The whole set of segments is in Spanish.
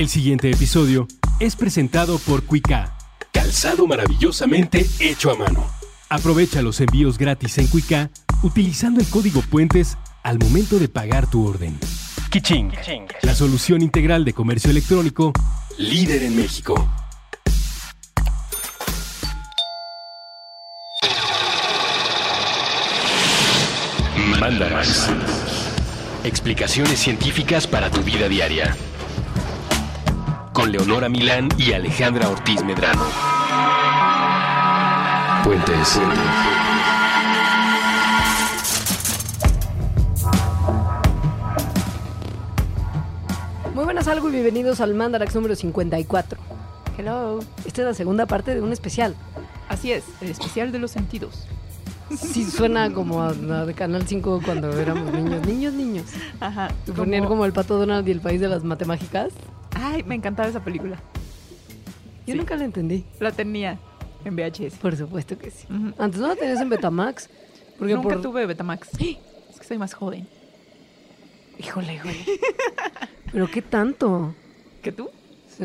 El siguiente episodio es presentado por Cuica. Calzado maravillosamente hecho a mano. Aprovecha los envíos gratis en Cuica utilizando el código Puentes al momento de pagar tu orden. Kiching, la solución integral de comercio electrónico líder en México. Mandarax. Explicaciones científicas para tu vida diaria. Con Leonora Milán y Alejandra Ortiz Medrano. Puentes. Muy buenas algo y bienvenidos al Mandarax número 54. Hello. Esta es la segunda parte de un especial. Así es, el especial de los sentidos. Sí suena como a la de Canal 5 cuando éramos niños, niños, niños. Ajá. Ponían como el pato Donald y el país de las matemáticas. Ay, me encantaba esa película. Yo Sí. nunca la entendí. La tenía en VHS. Por supuesto que sí. Antes no la tenías en Betamax. Porque Nunca por... tuve Betamax. Es que soy más joven. Híjole, híjole. Pero qué tanto. ¿Que tú? Sí.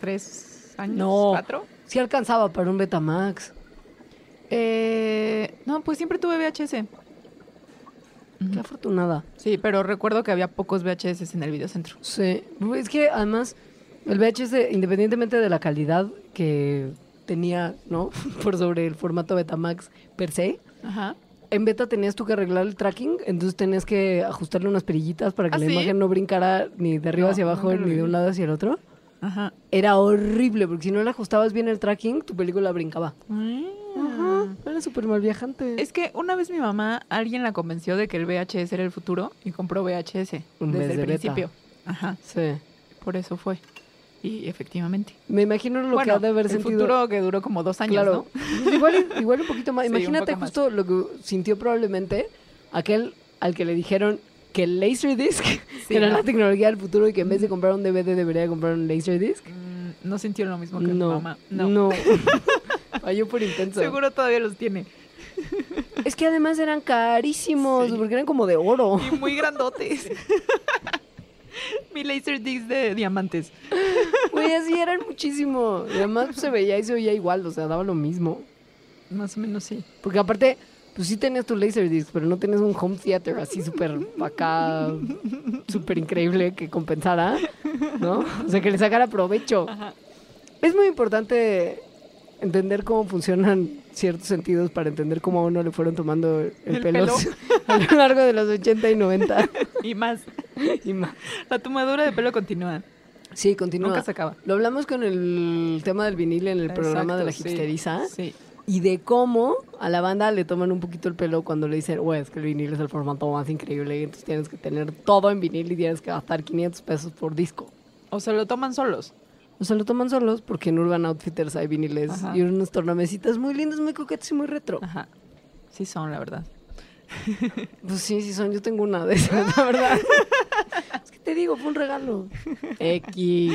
¿Tres años? No. ¿Cuatro? Sí alcanzaba para un Betamax. Eh, no, pues siempre tuve VHS. Qué afortunada. Sí, pero recuerdo que había pocos VHS en el videocentro. Sí, es que además el VHS, independientemente de la calidad que tenía, ¿no? Por sobre el formato Betamax per se, Ajá. en beta tenías tú que arreglar el tracking, entonces tenías que ajustarle unas perillitas para que ¿Ah, la sí? imagen no brincara ni de arriba No, hacia abajo ni de un lado hacia el otro. Ajá. Era horrible, porque si no le ajustabas bien el tracking, tu película brincaba. Ajá, era súper mal viajante. Es que una vez mi mamá, alguien la convenció de que el VHS era el futuro y compró VHS Un desde mes el de beta. principio. Ajá. Sí. Por eso fue. Y efectivamente. Me imagino lo que bueno, ha de haber el sentido. futuro que duró como dos años, Claro. ¿no? Igual, igual un poquito más. Sí, un Imagínate poco más. justo lo que sintió probablemente aquel al que le dijeron que el Laserdisc Sí, era no. la tecnología del futuro y que en vez de comprar un DVD debería comprar un Laserdisc. Mm, no sintió lo mismo que mi mamá. No. no. Falló por intenso. Seguro todavía los tiene. Es que además eran carísimos, Sí. porque eran como de oro. Y muy grandotes. Mi Laserdisc de diamantes. Güey, así eran muchísimo. Y además se veía y se oía igual, o sea, daba lo mismo. Más o menos sí. Porque aparte, pues sí tenías tu Laserdisc, pero no tenías un home theater así súper acá, súper increíble que compensara, ¿no? O sea, que le sacara provecho. Ajá. Es muy importante entender cómo funcionan ciertos sentidos para entender cómo a uno le fueron tomando el, El pelo, pelo. a lo largo de los 80 y 90 Y más. y más. La tomadura de pelo continúa. Sí, continúa. Nunca se acaba. Lo hablamos con el tema del vinil en el programa de la Exacto, sí. hipsteriza. Sí. Y de cómo a la banda le toman un poquito el pelo cuando le dicen, güey, es que el vinil es el formato más increíble y entonces tienes que tener todo en vinil y tienes que gastar 500 pesos por disco. O se lo toman solos. O se lo toman solos porque en Urban Outfitters hay viniles Ajá. y unos tornamesitas muy lindos, muy coquetos y muy retro. Ajá. Sí son, la verdad. Pues sí, sí son. Yo tengo una de esas, la verdad. es que te digo, fue un regalo. X.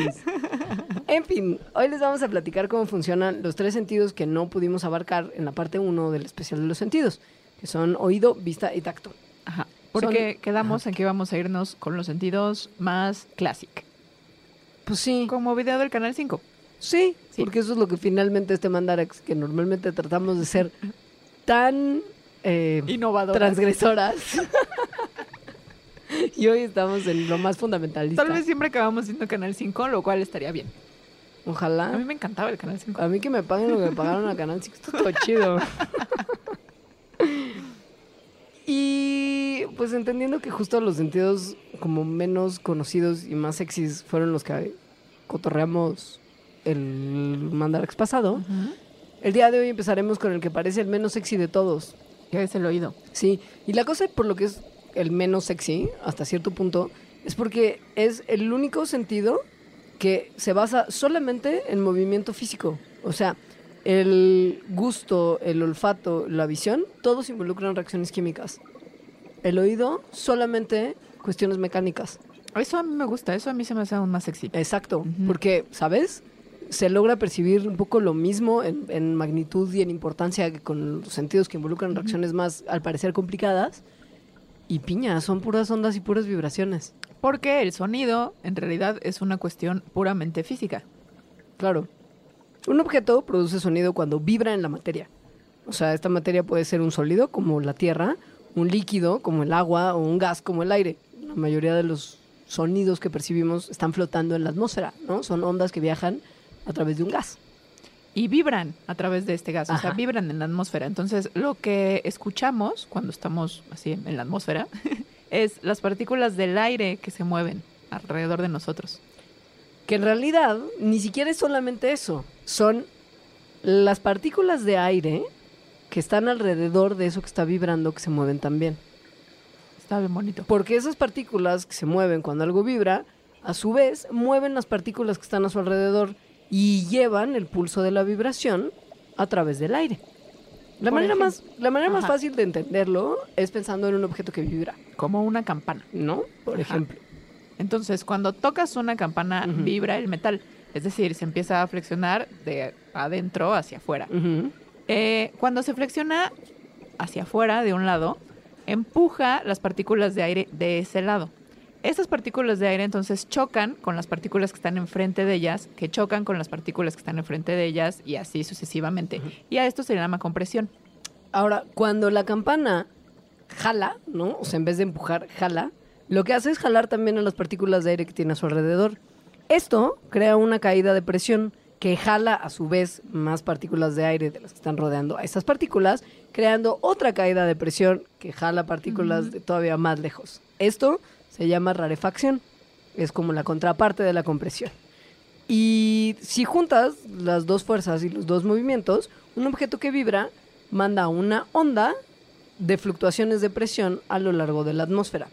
En fin, hoy les vamos a platicar cómo funcionan los tres sentidos que no pudimos abarcar en la parte 1 del especial de los sentidos, que son oído, vista y tacto. Ajá. Porque Son- quedamos en que íbamos a irnos con los sentidos más clásic. Pues sí. Como video del Canal 5. Sí, Sí. porque eso es lo que finalmente este Mandarax, que normalmente tratamos de ser tan eh, Innovador. transgresoras. y hoy estamos en lo más fundamentalista. Tal vez siempre acabamos siendo Canal 5, lo cual estaría bien. A Ojalá. mí me encantaba el Canal 5. A mí que me paguen lo que me pagaron a Canal 5 está todo chido. y pues entendiendo que justo los sentidos como menos conocidos y más sexys fueron los que cotorreamos el Mandarax pasado, el día de hoy empezaremos con el que parece el menos sexy de todos. Que es el oído. Sí, y la cosa por lo que es el menos sexy, hasta cierto punto, es porque es el único sentido que se basa solamente en movimiento físico. O sea, el gusto, el olfato, la visión, todos involucran reacciones químicas. El oído, solamente cuestiones mecánicas. Eso a mí me gusta, eso a mí se me hace aún más sexy. Exacto, porque, ¿sabes? Se logra percibir un poco lo mismo en, en magnitud y en importancia que con los sentidos que involucran reacciones más, al parecer, complicadas. Y piña, son puras ondas y puras vibraciones. Porque el sonido en realidad es una cuestión puramente física. Claro. Un objeto produce sonido cuando vibra en la materia. O sea, esta materia puede ser un sólido como la tierra, un líquido como el agua o un gas como el aire. La mayoría de los sonidos que percibimos están flotando en la atmósfera, ¿no? Son ondas que viajan a través de un gas. Y vibran a través de este gas, o sea, vibran en la atmósfera. Entonces, lo que escuchamos cuando estamos así en la atmósfera es las partículas del aire que se mueven alrededor de nosotros. Que en realidad ni siquiera es solamente eso. Son las partículas de aire que están alrededor de eso que está vibrando que se mueven también. Está bien bonito. Porque esas partículas que se mueven cuando algo vibra, a su vez mueven las partículas que están a su alrededor y llevan el pulso de la vibración a través del aire. La Por manera, ejemplo. más, la manera más fácil de entenderlo es pensando en un objeto que vibra, Como una campana. ¿no? Por Ajá. ejemplo. Entonces, cuando tocas una campana, vibra el metal. Es decir, se empieza a flexionar de adentro hacia afuera. Eh, cuando se flexiona hacia afuera de un lado, empuja las partículas de aire de ese lado. Estas partículas de aire entonces chocan con las partículas que están enfrente de ellas, que chocan con las partículas que están enfrente de ellas y así sucesivamente. Y a esto se le llama compresión. Ahora, cuando la campana jala, ¿no? O sea, en vez de empujar, jala, lo que hace es jalar también a las partículas de aire que tiene a su alrededor. Esto crea una caída de presión que jala a su vez más partículas de aire de las que están rodeando a esas partículas, creando otra caída de presión que jala partículas de todavía más lejos. Esto se llama rarefacción. Es como la contraparte de la compresión. Y si juntas las dos fuerzas y los dos movimientos, un objeto que vibra manda una onda de fluctuaciones de presión a lo largo de la atmósfera.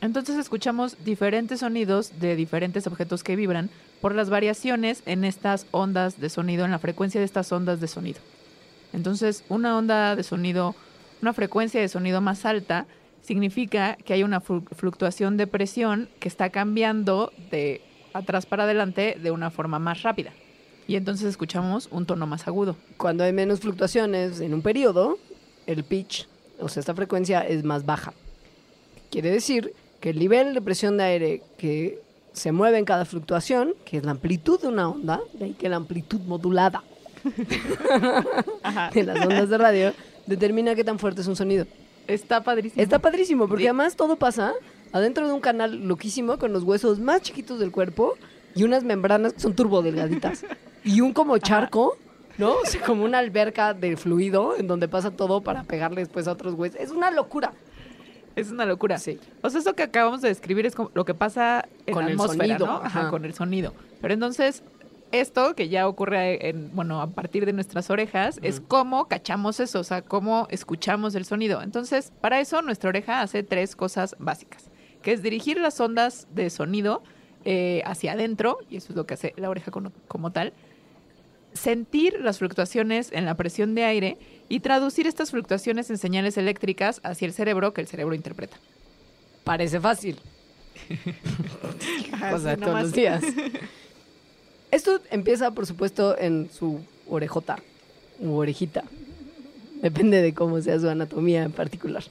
Entonces escuchamos diferentes sonidos de diferentes objetos que vibran por las variaciones en estas ondas de sonido, en la frecuencia de estas ondas de sonido. Entonces, una onda de sonido, una frecuencia de sonido más alta, significa que hay una flu- fluctuación de presión que está cambiando de atrás para adelante de una forma más rápida. Y entonces escuchamos un tono más agudo. Cuando hay menos fluctuaciones en un periodo, el pitch, o sea, esta frecuencia es más baja. Quiere decir que el nivel de presión de aire que se mueve en cada fluctuación, que es la amplitud de una onda, de ahí que la amplitud modulada de las ondas de radio, determina qué tan fuerte es un sonido. Está padrísimo. Está padrísimo, porque Sí. además todo pasa adentro de un canal loquísimo con los huesos más chiquitos del cuerpo y unas membranas que son turbo delgaditas. y un como charco, ¿no? O sea, como una alberca de fluido en donde pasa todo para pegarle después a otros huesos. Es una locura. Es una locura. Sí. O sea, eso que acabamos de describir es como lo que pasa en Con la el atmósfera, sonido, ¿no? Ajá, ajá. con el sonido. Pero entonces, esto que ya ocurre en, bueno, a partir de nuestras orejas, es cómo cachamos eso, o sea, cómo escuchamos el sonido. Entonces, para eso nuestra oreja hace tres cosas básicas, que es dirigir las ondas de sonido eh, hacia adentro, y eso es lo que hace la oreja como, como tal, sentir las fluctuaciones en la presión de aire y traducir estas fluctuaciones en señales eléctricas hacia el cerebro que el cerebro interpreta. Parece fácil. De sí, todos los días. Esto empieza, por supuesto, en su orejota u orejita. Depende de cómo sea su anatomía en particular.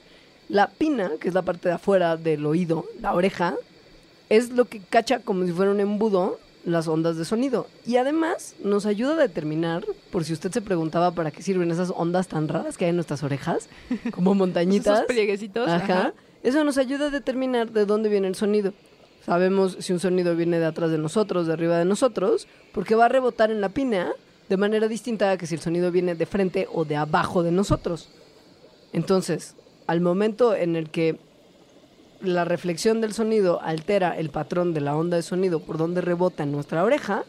La pina, que es la parte de afuera del oído, la oreja, es lo que cacha como si fuera un embudo las ondas de sonido. Y además nos ayuda a determinar, por si usted se preguntaba para qué sirven esas ondas tan raras que hay en nuestras orejas, como montañitas. Esos plieguecitos. Ajá. ajá. Eso nos ayuda a determinar de dónde viene el sonido. Sabemos si un sonido viene de atrás de nosotros, de arriba de nosotros, porque va a rebotar en la pina de manera distinta a que si el sonido viene de frente o de abajo de nosotros. Entonces, al momento en el que la reflexión del sonido altera el patrón de la onda de sonido por donde rebota en nuestra oreja,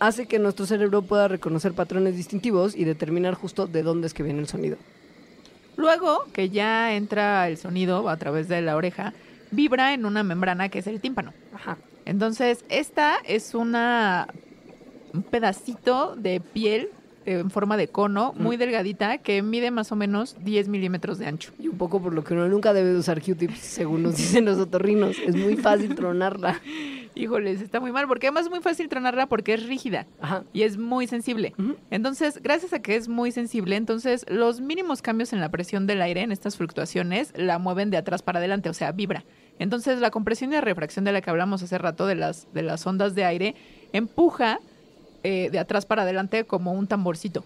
hace que nuestro cerebro pueda reconocer patrones distintivos y determinar justo de dónde es que viene el sonido. Luego que ya entra el sonido a través de la oreja, vibra en una membrana que es el tímpano. Ajá. Entonces, esta es una un pedacito de piel eh, en forma de cono, muy delgadita, que mide más o menos 10 milímetros de ancho. Y un poco por lo que uno nunca debe de usar Q-tips, según nos dicen los otorrinos. Es muy fácil tronarla. Híjoles, está muy mal, porque además es muy fácil tronarla porque es rígida Ajá. y es muy sensible. Entonces, gracias a que es muy sensible, entonces los mínimos cambios en la presión del aire, en estas fluctuaciones, la mueven de atrás para adelante, o sea, vibra. Entonces, la compresión y la refracción de la que hablamos hace rato de las, de las ondas de aire empuja eh, de atrás para adelante como un tamborcito.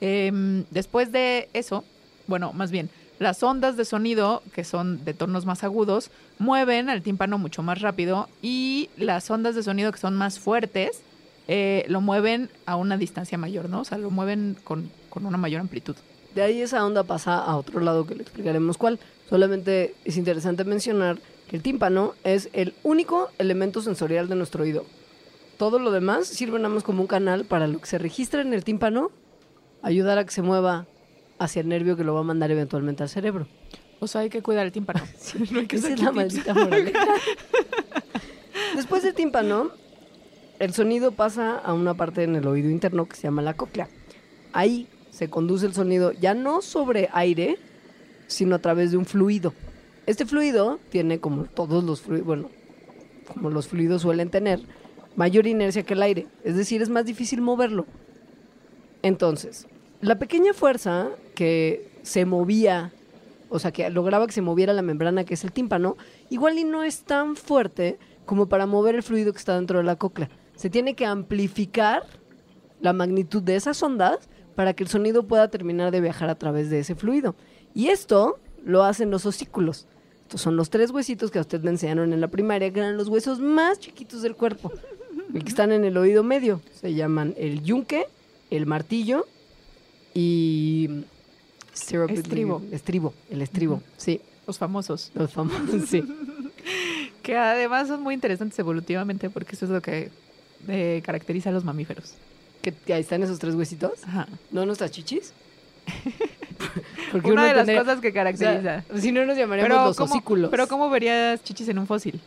Em, después de eso, bueno, más bien, las ondas de sonido, que son de tonos más agudos, mueven al tímpano mucho más rápido y las ondas de sonido que son más fuertes eh, lo mueven a una distancia mayor, ¿no? O sea, lo mueven con, con una mayor amplitud. De ahí esa onda pasa a otro lado que le explicaremos cuál. Solamente es interesante mencionar que el tímpano es el único elemento sensorial de nuestro oído. Todo lo demás sirve nada más como un canal para lo que se registra en el tímpano, ayudar a que se mueva hacia el nervio que lo va a mandar eventualmente al cerebro. O sea, hay que cuidar el tímpano. No hay que Esa es la maldita moraleja. Después del tímpano, el sonido pasa a una parte en el oído interno que se llama la cóclea. Ahí se conduce el sonido ya no sobre aire, sino a través de un fluido. Este fluido tiene, como todos los fluidos, bueno, como los fluidos suelen tener, mayor inercia que el aire. Es decir, es más difícil moverlo. Entonces, la pequeña fuerza que se movía, o sea, que lograba que se moviera la membrana, que es el tímpano, igual y no es tan fuerte como para mover el fluido que está dentro de la cóclea. Se tiene que amplificar la magnitud de esas ondas para que el sonido pueda terminar de viajar a través de ese fluido. Y esto lo hacen los osículos. Estos son los tres huesitos que a usted le enseñaron en la primaria, que eran los huesos más chiquitos del cuerpo, y que están en el oído medio. Se llaman el yunque, el martillo y... Estribo. Estribo, el estribo, sí. Los famosos. Los famosos, sí. que además son muy interesantes evolutivamente porque eso es lo que eh, caracteriza a los mamíferos. ¿Que ahí están esos tres huesitos? Ajá. ¿No nuestras chichis? Porque Una de las cosas que caracteriza. si no nos llamaríamos los osículos. Pero ¿cómo verías chichis en un fósil?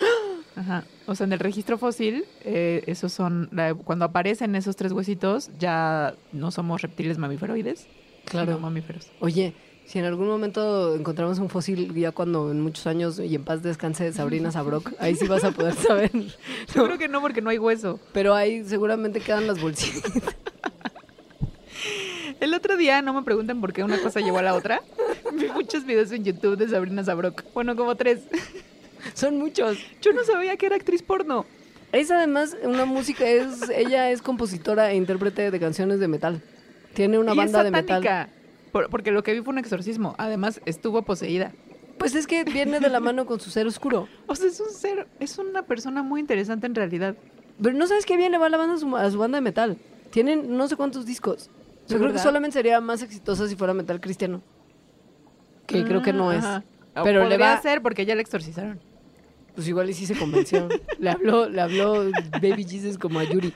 Ajá. O sea, en el registro fósil, eh, esos son, cuando aparecen esos tres huesitos, ya no somos reptiles mamíferoides, claro. mamíferos. Oye, si en algún momento encontramos un fósil, ya cuando en muchos años y en paz descanse Sabrina Sabrok, ahí sí vas a poder saber. Yo creo que no, porque no hay hueso. Pero ahí seguramente quedan las bolsitas. El otro día, no me pregunten por qué una cosa llevó a la otra. Vi muchos videos en YouTube de Sabrina Sabrok. Bueno, como tres. Son muchos. Yo no sabía que era actriz porno. Es además una música, es ella es compositora e intérprete de canciones de metal. Tiene una banda de metal. Porque lo que vi fue un exorcismo. Además, estuvo poseída. Pues es que viene de la mano con su ser oscuro. O sea, es un ser, es una persona muy interesante en realidad. Pero no sabes qué bien le va la banda a su, a su banda de metal. Tienen no sé cuántos discos. Yo creo que solamente sería más exitosa si fuera metal cristiano. Que creo que no es. Pero le va a hacer porque ya le exorcizaron. Pues igual y sí se convenció. le habló, le habló Baby Jesus como a Yuri.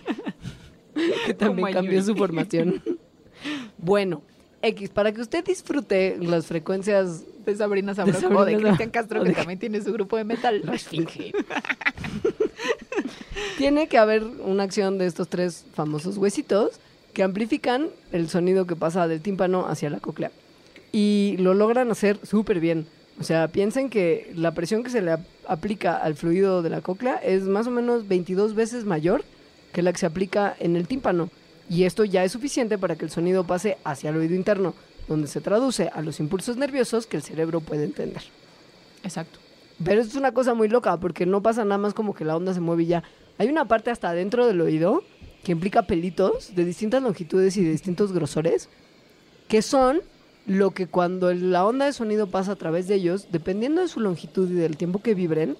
que también cambió su formación. bueno, X, para que usted disfrute las frecuencias de Sabrina Sabrok o de Cristian Castro, que también tiene su grupo de metal. No tiene que haber una acción de estos tres famosos huesitos que amplifican el sonido que pasa del tímpano hacia la cóclea. Y lo logran hacer súper bien. O sea, piensen que la presión que se le aplica al fluido de la cóclea es más o menos 22 veces mayor que la que se aplica en el tímpano. Y esto ya es suficiente para que el sonido pase hacia el oído interno, donde se traduce a los impulsos nerviosos que el cerebro puede entender. Exacto. Pero es una cosa muy loca, porque no pasa nada más como que la onda se mueve y ya. Hay una parte hasta adentro del oído que implica pelitos de distintas longitudes y de distintos grosores, que son lo que cuando la onda de sonido pasa a través de ellos, dependiendo de su longitud y del tiempo que vibren,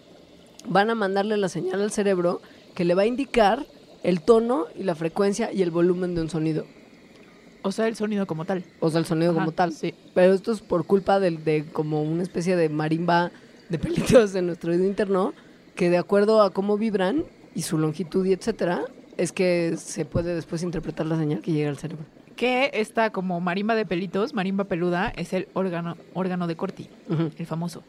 van a mandarle la señal al cerebro que le va a indicar el tono y la frecuencia y el volumen de un sonido. O sea, el sonido como tal. O sea, el sonido como tal. Sí. Pero esto es por culpa de, de como una especie de marimba de pelitos en nuestro oído interno, que de acuerdo a cómo vibran y su longitud y etcétera, es que se puede después interpretar la señal que llega al cerebro. Que está como marimba de pelitos, marimba peluda, es el órgano, órgano de Corti, el famoso.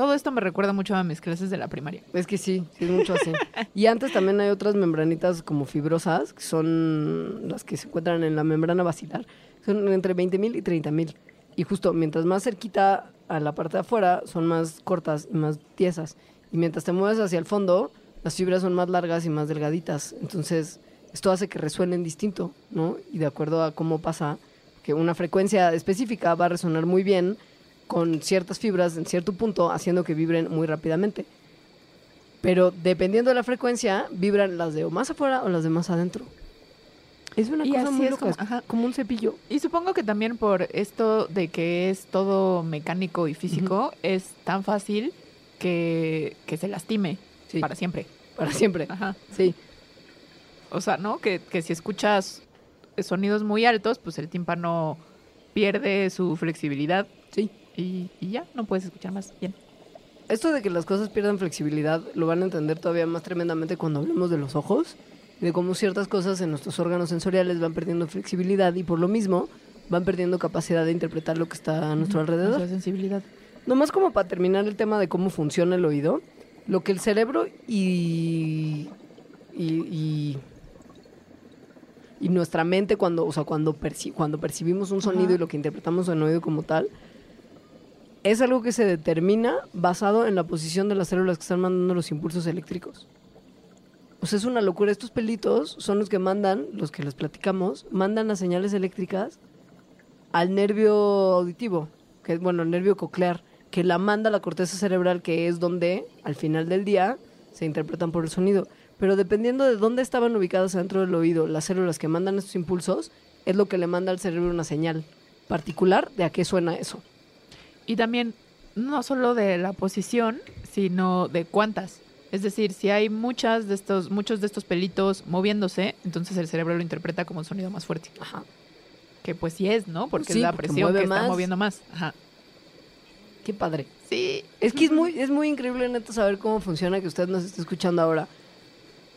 Todo esto me recuerda mucho a mis clases de la primaria. Es que sí, es mucho así. y antes también hay otras membranitas como fibrosas, que son las que se encuentran en la membrana basilar. Son entre 20.000 y 30.000. Y justo mientras más cerquita a la parte de afuera, son más cortas y más tiesas. Y mientras te mueves hacia el fondo, las fibras son más largas y más delgaditas. Entonces, esto hace que resuenen distinto, ¿no? Y de acuerdo a cómo pasa, que una frecuencia específica va a resonar muy bien con ciertas fibras en cierto punto, haciendo que vibren muy rápidamente. Pero dependiendo de la frecuencia, vibran las de o más afuera o las de más adentro. Es una Y cosa muy loca, como- ajá. como un cepillo. Y supongo que también por esto de que es todo mecánico y físico, es tan fácil que, que se lastime Sí, para siempre. para siempre. Ajá. Sí. O sea, ¿no? Que, que si escuchas sonidos muy altos, pues el tímpano pierde su flexibilidad Sí. Y, y ya, no puedes escuchar más bien. Esto de que las cosas pierdan flexibilidad lo van a entender todavía más tremendamente cuando hablemos de los ojos, de cómo ciertas cosas en nuestros órganos sensoriales van perdiendo flexibilidad y por lo mismo van perdiendo capacidad de interpretar lo que está a nuestro alrededor. Nuestra sensibilidad. Nomás como para terminar el tema de cómo funciona el oído, lo que el cerebro y, y, y, y nuestra mente cuando, o sea, cuando, perci- cuando percibimos un sonido Ajá. y lo que interpretamos en oído como tal, es algo que se determina basado en la posición de las células que están mandando los impulsos eléctricos. O sea, es una locura. Estos pelitos son los que mandan, los que les platicamos, mandan las señales eléctricas al nervio auditivo, que es, bueno, el nervio coclear, que la manda a la corteza cerebral, que es donde, al final del día, se interpretan por el sonido. Pero dependiendo de dónde estaban ubicadas dentro del oído las células que mandan estos impulsos, es lo que le manda al cerebro una señal particular de a qué suena eso. Y también, no solo de la posición, sino de cuántas. Es decir, si hay muchas de estos, muchos de estos pelitos moviéndose, entonces el cerebro lo interpreta como un sonido más fuerte. Ajá. Que pues sí es, ¿no? Porque Sí, es la porque presión que está moviendo más. Ajá. Qué padre. Sí. Es que es muy, es muy increíble, neta, saber cómo funciona que usted nos esté escuchando ahora.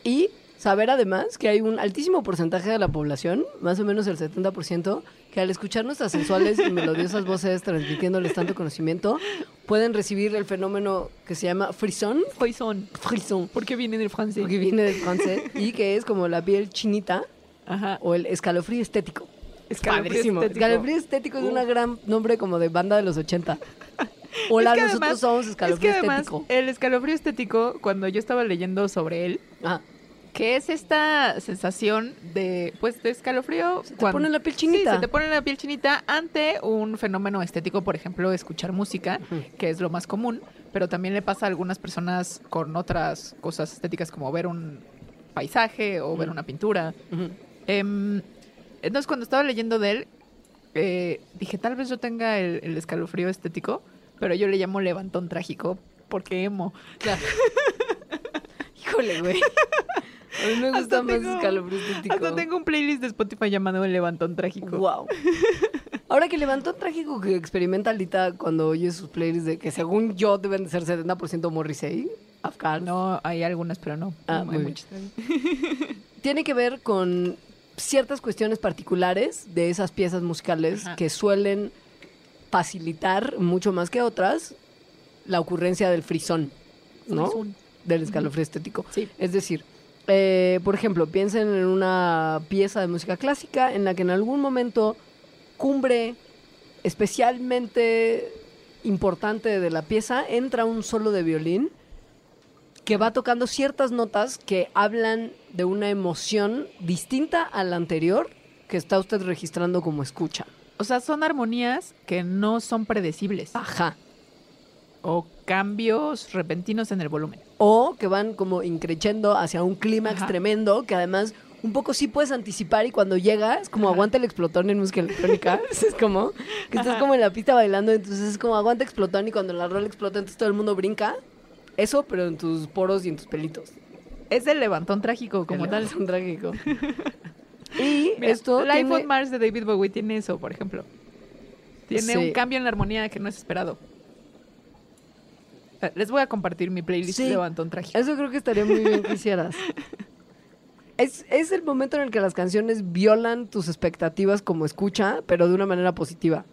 Y saber además que hay un altísimo porcentaje de la población, más o menos el 70%, que al escuchar nuestras sensuales y melodiosas voces transmitiéndoles tanto conocimiento, pueden recibir el fenómeno que se llama frisson, Frisson. frisson, Porque viene del francés. porque viene del francés, y que es como la piel chinita Ajá. o el escalofrío estético. Escalofrío Padrísimo. estético. Escalofrío estético es Uf. un gran nombre como de banda de los 80. Hola, Es que nosotros además- somos Es escalofrío que además, estético. el escalofrío estético, cuando yo estaba leyendo sobre él, Ah, que es esta sensación de, pues, de escalofrío. Se te pone la piel Sí, chinita. se te pone la piel chinita ante un fenómeno estético, por ejemplo, escuchar música, que es lo más común, pero también le pasa a algunas personas con otras cosas estéticas como ver un paisaje o ver una pintura. Em, entonces, cuando estaba leyendo de él, eh, dije, tal vez yo tenga el, el escalofrío estético, pero yo le llamo levantón trágico porque emo. Claro. Híjole, güey. A mí me gusta Hasta más tengo- escalofrío estético. Hasta tengo un playlist de Spotify llamado Levantón Trágico. Wow. Ahora que levantó trágico que experimenta Alita cuando oye sus playlists de que según yo deben de ser 70% Morrissey, Afghan, No, hay algunas, pero no. Ah, No, hay muchas. tiene que ver con ciertas cuestiones particulares de esas piezas musicales Ajá. que suelen facilitar mucho más que otras la ocurrencia del frisón, ¿no? Frisón. Del escalofrío estético. Sí. Es decir, eh, por ejemplo, piensen en una pieza de música clásica en la que en algún momento cumbre especialmente importante de la pieza entra un solo de violín que va tocando ciertas notas que hablan de una emoción distinta a la anterior que está usted registrando como escucha. O sea, son armonías que no son predecibles. Ajá. O cambios repentinos en el volumen. O que van como increchendo hacia un clímax tremendo que además un poco sí puedes anticipar y cuando llega es como Ajá. aguanta el explotón en música electrónica. es como que estás Ajá. como en la pista bailando, entonces es como aguanta explotón y cuando la rola explota entonces todo el mundo brinca. Eso, pero en tus poros y en tus pelitos. Es el levantón trágico como El tal. levantón trágico. y Mira, esto Life tiene- on Mars de David Bowie tiene eso, por ejemplo. Tiene Sí. un cambio en la armonía que no es esperado. Les voy a compartir mi playlist Sí. Levantón Trágico. Eso creo que estaría muy bien que hicieras. Es, es el momento en el que las canciones violan tus expectativas como escucha, pero de una manera positiva.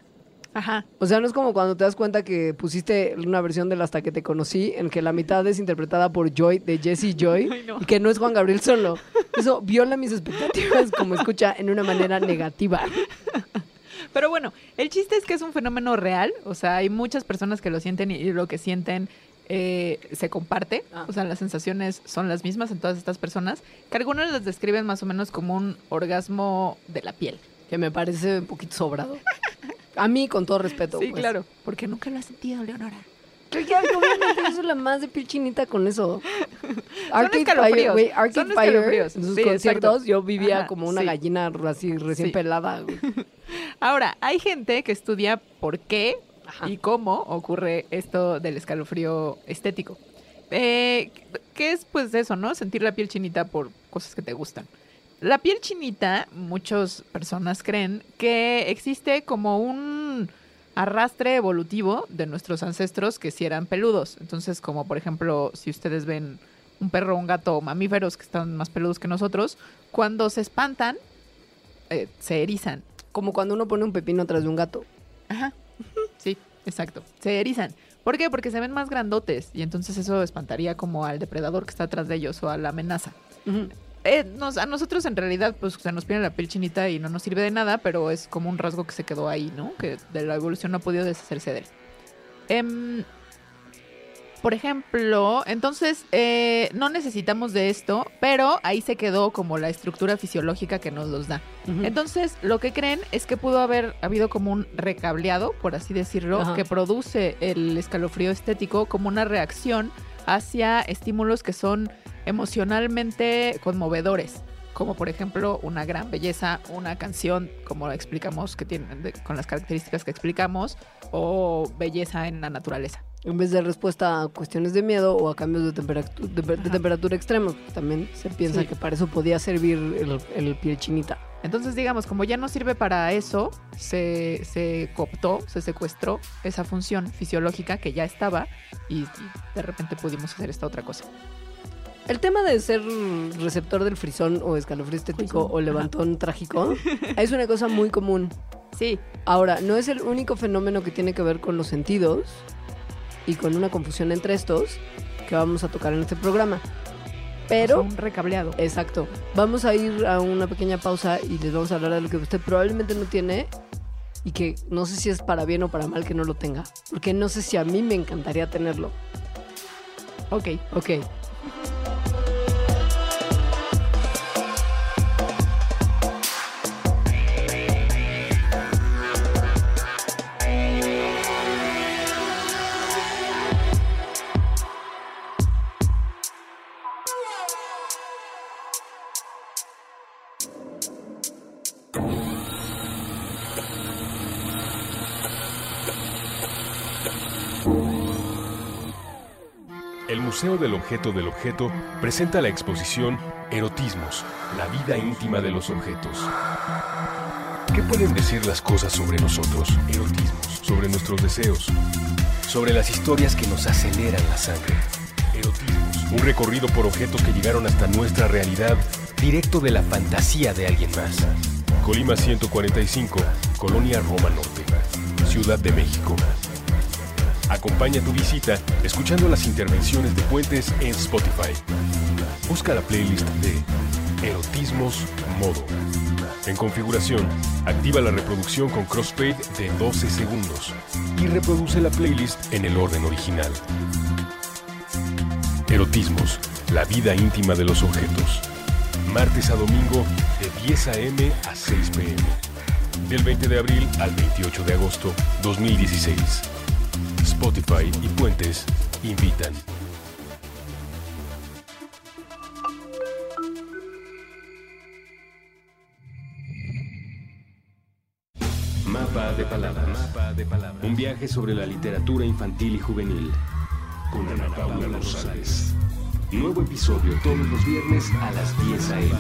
Ajá. O sea, no es como cuando te das cuenta que pusiste una versión del Hasta que te conocí, en que la mitad es interpretada por Joy, de Jesse Joy, Ay, no. y que no es Juan Gabriel solo. Eso viola mis expectativas como escucha en una manera negativa. Pero bueno, el chiste es que es un fenómeno real. O sea, hay muchas personas que lo sienten y, lo que sienten eh, se comparte. Ah. O sea, las sensaciones son las mismas en todas estas personas. Que algunos las describen más o menos como un orgasmo de la piel. Que me parece un poquito sobrado. A mí, con todo respeto. Sí, pues. claro. Porque nunca lo has sentido, Leonora. Yo ya, obviamente, yo soy la más de piel chinita con eso. Arcade Fire, escalofríos. güey, Arcade Son Fire, en sus Sí, conciertos, exacto. yo vivía Ajá, como una sí. gallina así recién Sí. pelada, güey. Ahora, hay gente que estudia por qué Ajá. y cómo ocurre esto del escalofrío estético. Eh, ¿Qué es pues eso, no? Sentir la piel chinita por cosas que te gustan. La piel chinita, muchas personas creen que existe como un arrastre evolutivo de nuestros ancestros que sí eran peludos. Entonces, como por ejemplo, si ustedes ven un perro o un gato mamíferos que están más peludos que nosotros, cuando se espantan, eh, se erizan. Como cuando uno pone un pepino atrás de un gato. Ajá. Sí, exacto. Se erizan. ¿Por qué? Porque se ven más grandotes y entonces eso espantaría como al depredador que está atrás de ellos o a la amenaza. Eh, nos- a nosotros en realidad pues se nos pone la piel chinita y no nos sirve de nada, pero es como un rasgo que se quedó ahí, ¿no? Que de la evolución no ha podido deshacerse de él. Em, por ejemplo, entonces eh, no necesitamos de esto, pero ahí se quedó como la estructura fisiológica que nos los da. Entonces, lo que creen es que pudo haber habido como un recableado, por así decirlo, que produce el escalofrío estético como una reacción hacia estímulos que son emocionalmente conmovedores, como por ejemplo una gran belleza, una canción, como explicamos que tienen de- con las características que explicamos, o belleza en la naturaleza. En vez de respuesta a cuestiones de miedo o a cambios de, temperatu- de, de Ajá. temperatura extremos. También se piensa Sí. que para eso podía servir el, el piel chinita. Entonces, digamos, como ya no sirve para eso, se, se cooptó, se secuestró esa función fisiológica que ya estaba y, y de repente pudimos hacer esta otra cosa. El tema de ser receptor del frisón o escalofrío estético o levantón trágico es una cosa muy común. Sí, Ahora, no es el único fenómeno que tiene que ver con los sentidos y con una confusión entre estos que vamos a tocar en este programa. Pero, un recableado. exacto, vamos a ir a una pequeña pausa y les vamos a hablar de lo que usted probablemente no tiene y que no sé si es para bien o para mal que no lo tenga. Porque no sé si a mí me encantaría tenerlo. Ok. Ok. Museo del Objeto del Objeto presenta la exposición Erotismos, la vida íntima de los objetos. ¿Qué pueden decir las cosas sobre nosotros? Erotismos, sobre nuestros deseos, sobre las historias que nos aceleran la sangre. Erotismos, un recorrido por objetos que llegaron hasta nuestra realidad, directo de la fantasía de alguien más. Colima 145, Colonia Roma Norte, Ciudad de México. Acompaña tu visita escuchando las intervenciones de Puentes en Spotify. Busca la playlist de Erotismos Modo. En configuración, activa la reproducción con crossfade de 12 segundos y reproduce la playlist en el orden original. Erotismos, la vida íntima de los objetos. Martes a domingo de 10 a.m. a 6 p.m. Del 20 de abril al 28 de agosto 2016. Spotify y Puentes invitan. Mapa de palabras. Un viaje sobre la literatura infantil y juvenil. Con Ana Paula Rosales. Nuevo episodio todos los viernes a las 10 a.m.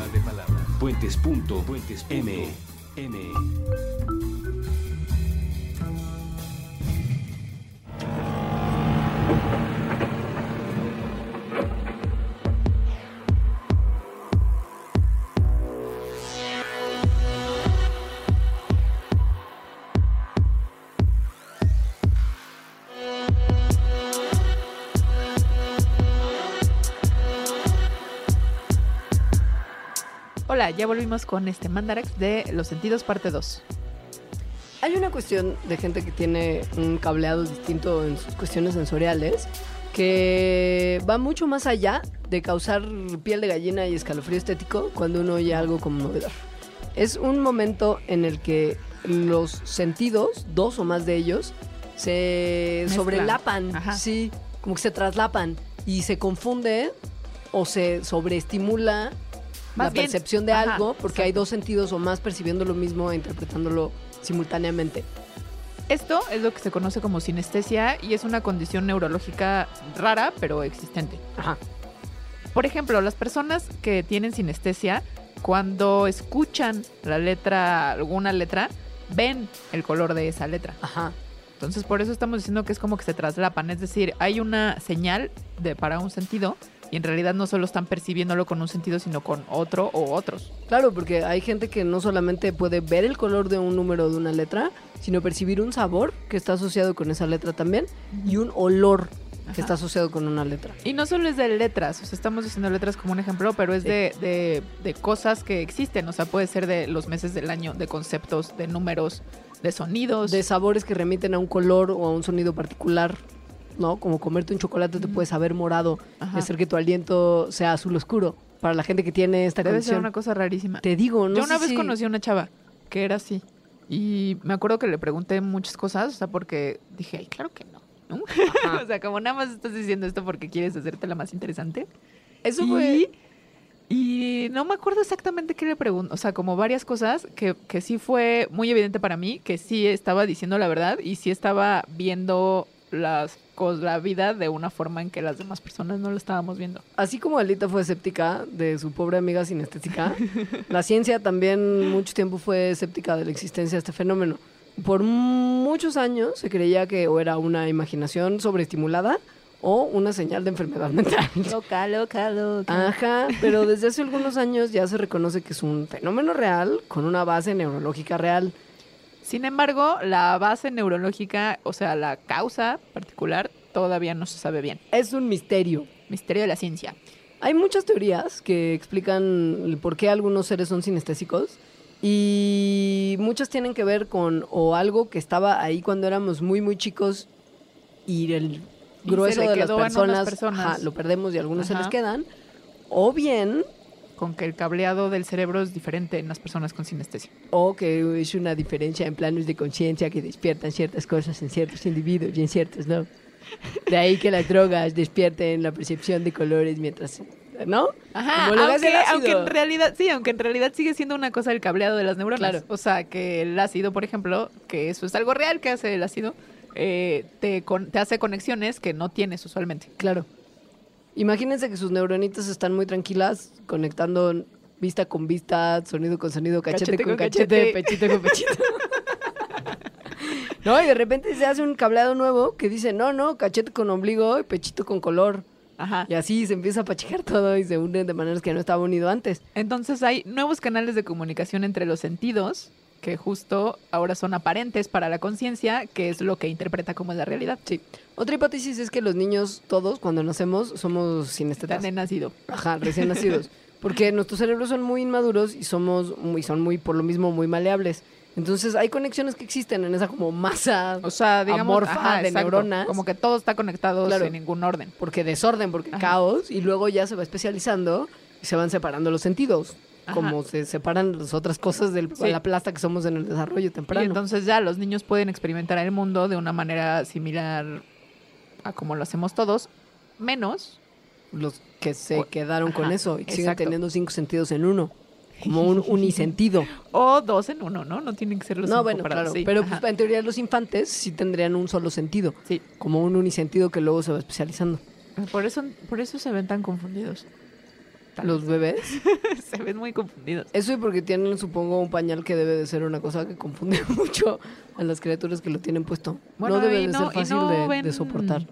Puentes.me. Hola, ya volvimos con este Mandarax de Los Sentidos parte 2. Hay una cuestión de gente que tiene un cableado distinto en sus cuestiones sensoriales que va mucho más allá de causar piel de gallina y escalofrío estético cuando uno oye algo conmovedor. Es un momento en el que los sentidos, dos o más de ellos, se Mezclan. sobrelapan, Ajá. sí, como que se traslapan y se confunde o se sobreestimula Más la bien, percepción de ajá, algo porque hay dos sentidos o más percibiendo lo mismo e interpretándolo simultáneamente. Esto es lo que se conoce como sinestesia y es una condición neurológica rara, pero existente. Ajá. Por ejemplo, las personas que tienen sinestesia, cuando escuchan la letra, alguna letra, ven el color de esa letra. Ajá. Entonces, por eso estamos diciendo que es como que se traslapan. Es decir, hay una señal de, para un sentido y en realidad no solo están percibiéndolo con un sentido, sino con otro o otros. Claro, porque hay gente que no solamente puede ver el color de un número de una letra, sino percibir un sabor que está asociado con esa letra también y un olor Ajá. que está asociado con una letra. Y no solo es de letras, o sea, estamos diciendo letras como un ejemplo, pero es de, de- de cosas que existen, o sea, puede ser de los meses del año, de conceptos, de números, de sonidos. De sabores que remiten a un color o a un sonido particular, ¿no? Como comerte un chocolate te puede saber morado Ajá. y hacer que tu aliento sea azul oscuro. Para la gente que tiene esta Debe ser condición. una cosa rarísima. Te digo, no Yo una sé vez si- conocí a una chava que era así. Y me acuerdo que le pregunté muchas cosas, o sea, porque dije, ay, claro que no. o sea, como nada más estás diciendo esto porque quieres hacerte la más interesante. Eso y, fue... y no me acuerdo exactamente qué le pregunto. O sea, como varias cosas que, que sí fue muy evidente para mí, que sí estaba diciendo la verdad y sí estaba viendo las cos- la vida de una forma en que las demás personas no lo estábamos viendo. Así como Alita fue escéptica de su pobre amiga sinestésica, la ciencia también mucho tiempo fue escéptica de la existencia de este fenómeno. Por muchos años se creía que o era una imaginación sobreestimulada o una señal de enfermedad mental. Loca, loca, loca. Ajá, pero desde hace algunos años ya se reconoce que es un fenómeno real con una base neurológica real. Sin embargo, la base neurológica, o sea, la causa particular, todavía no se sabe bien. Es un misterio. Misterio de la ciencia. Hay muchas teorías que explican el por qué algunos seres son sinestésicos y muchas tienen que ver con o algo que estaba ahí cuando éramos muy muy chicos y el grueso de las personas, personas. ajá, lo perdemos y algunos se les quedan o bien Con que el cableado del cerebro es diferente en las personas con sinestesia. o que es una diferencia en planos de conciencia que despiertan ciertas cosas en ciertos individuos y en ciertos no. De ahí que las drogas despierten la percepción de colores mientras, ¿no? Ajá, aunque, aunque en realidad, sí, aunque en realidad sigue siendo una cosa el cableado de las neuronas. Claro. O sea, que el ácido, por ejemplo, que eso es algo real que hace el ácido, eh, te, con- te hace conexiones que no tienes usualmente. Claro. Imagínense que sus neuronitas están muy tranquilas, conectando vista con vista, sonido con sonido, cachete, Cachete con con cachete, cachete. pechito con pechito. no, y de repente se hace un cableado nuevo que dice, no, no, cachete con ombligo y pechito con color. Ajá. Y así se empieza a pachecar todo y se unen de maneras que no estaba unido antes. Entonces hay nuevos canales de comunicación entre los sentidos que justo ahora son aparentes para la conciencia, que es lo que interpreta como es la realidad. Sí. Otra hipótesis es que los niños, todos, cuando nacemos, somos sinestetas. Están de nacido. Ajá, recién nacidos. Porque nuestros cerebros son muy inmaduros y somos muy, son muy, por lo mismo, muy maleables. Entonces hay conexiones que existen en esa como masa, O sea, digamos, Amorfa ajá, de exacto. neuronas. Como que todo está conectado Claro. sin ningún orden. porque desorden, porque Ajá. caos, y luego ya se va especializando y se van separando los sentidos, Ajá. como se separan las otras cosas de Sí. la plasta que somos en el desarrollo Y temprano. entonces ya los niños pueden experimentar el mundo de una manera similar a como lo hacemos todos, menos los que se O- quedaron con ajá, eso y que siguen teniendo cinco sentidos en uno, como un unisentido. o dos en uno, ¿no? No tienen que ser los no, cinco bueno, para- claro, sí, pero pues, en teoría los infantes sí tendrían un solo sentido, sí. como un unisentido que luego se va especializando. Por eso, por eso se ven tan confundidos. Los bebés. se ven muy confundidos. Eso y porque tienen, supongo, un pañal que debe de ser una cosa que confunde mucho a las criaturas que lo tienen puesto. Bueno, no debe de no- ser fácil no de, de soportar.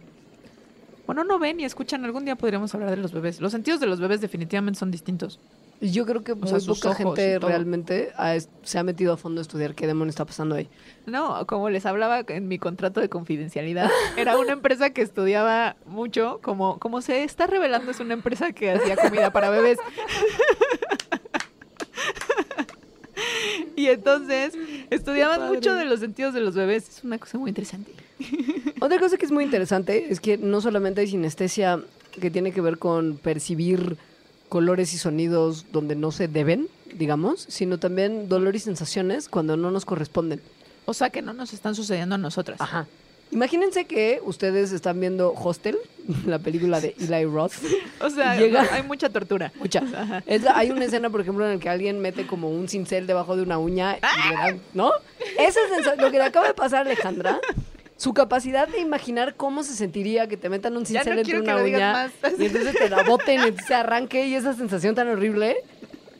Bueno, no ven y escuchan. Algún día podríamos hablar de los bebés. Los sentidos de los bebés definitivamente son distintos. Yo creo que muy sea, poca ojos gente realmente ha se ha metido a fondo a estudiar qué demonios está pasando ahí. No, como les hablaba en mi contrato de confidencialidad, era una empresa que estudiaba mucho, como, como se está revelando, es una empresa que hacía comida para bebés. Y entonces estudiaban mucho de los sentidos de los bebés. Es una cosa muy interesante. Otra cosa que es muy interesante es que no solamente hay sinestesia que tiene que ver con percibir colores y sonidos donde no se deben, digamos, sino también dolor y sensaciones cuando no nos corresponden. O sea, que no nos están sucediendo a nosotras. Ajá. Imagínense que ustedes están viendo Hostel, la película de Eli Roth. O sea, Llega- hay mucha tortura. Mucha. Es hay una escena, por ejemplo, en la que alguien mete como un cincel debajo de una uña y le dan, ¿no? Esa sensa- lo que le acaba de pasar a Alejandra, su capacidad de imaginar cómo se sentiría que te metan un cincel no entre una uña más. y entonces te la boten y se arranque y esa sensación tan horrible.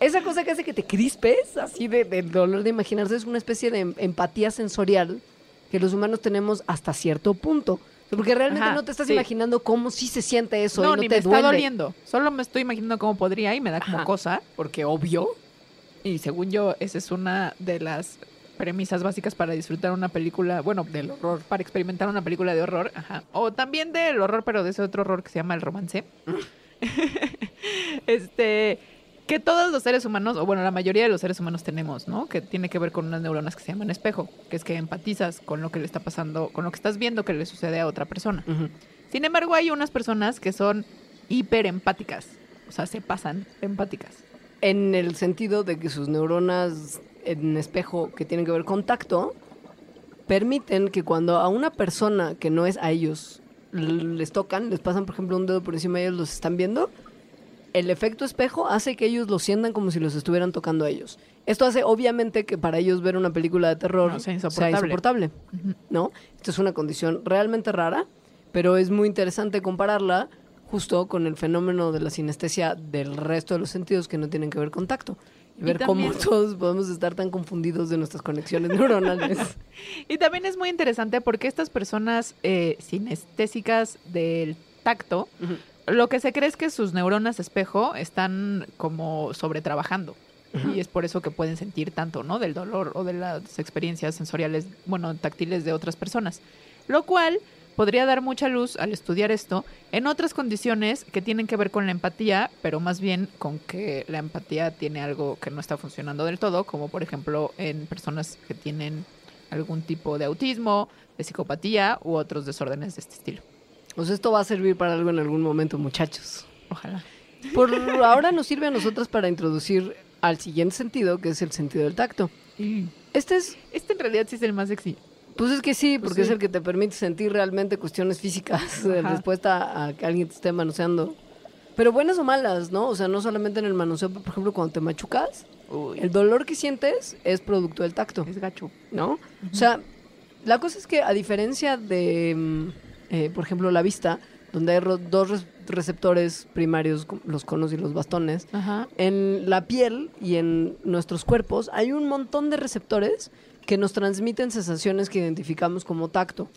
Esa cosa que hace que te crispes, así de, del dolor de imaginarse, es una especie de em- empatía sensorial que los humanos tenemos hasta cierto punto. Porque realmente Ajá, no te estás sí. imaginando cómo sí se siente eso no, y no ni te me duele. está doliendo. Solo me estoy imaginando cómo podría y me da como Ajá. cosa. Porque obvio. Y según yo, esa es una de las premisas básicas para disfrutar una película, bueno, del horror, para experimentar una película de horror, ajá. O también del horror, pero de ese otro horror que se llama el romance. este, que todos los seres humanos, o bueno, la mayoría de los seres humanos tenemos, ¿no? Que tiene que ver con unas neuronas que se llaman espejo, que es que empatizas con lo que le está pasando, con lo que estás viendo que le sucede a otra persona. Sin embargo, hay unas personas que son hiperempáticas, o sea, se pasan empáticas. En el sentido de que sus neuronas en espejo que tienen que ver con tacto permiten que cuando a una persona que no es a ellos les tocan, les pasan por ejemplo un dedo por encima y ellos los están viendo, el efecto espejo hace que ellos lo sientan como si los estuvieran tocando a ellos. Esto hace obviamente que para ellos ver una película de terror No, sea sea insoportable. ¿no? Esto es una condición realmente rara, pero es muy interesante compararla justo con el fenómeno de la sinestesia del resto de los sentidos que no tienen que ver con tacto. Y Y ver cómo también- todos podemos estar tan confundidos de nuestras conexiones neuronales. Y también es muy interesante porque estas personas eh, sinestésicas del tacto, lo que se cree es que sus neuronas espejo están como sobretrabajando. Y es por eso que pueden sentir tanto, ¿no? Del dolor o de las experiencias sensoriales, bueno, táctiles de otras personas. Lo cual podría dar mucha luz al estudiar esto en otras condiciones que tienen que ver con la empatía, pero más bien con que la empatía tiene algo que no está funcionando del todo, como por ejemplo en personas que tienen algún tipo de autismo, de psicopatía u otros desórdenes de este estilo. Pues esto va a servir para algo en algún momento, muchachos. Ojalá. Por ahora nos sirve a nosotros para introducir al siguiente sentido, que es el sentido del tacto. Este es, Este en realidad sí es el más sexy. Pues es que sí, Pues porque es el que te permite sentir realmente cuestiones físicas de respuesta a que alguien te esté manoseando. Pero buenas o malas, ¿no? O sea, no solamente en el manoseo, por ejemplo, cuando te machucas, el dolor que sientes es producto del tacto. Es gacho. ¿no? O sea, la cosa es que a diferencia de, mm, eh, por ejemplo, la vista, donde hay ro- dos res- receptores primarios, los conos y los bastones, Ajá. en la piel y en nuestros cuerpos hay un montón de receptores que nos transmiten sensaciones que identificamos como tacto.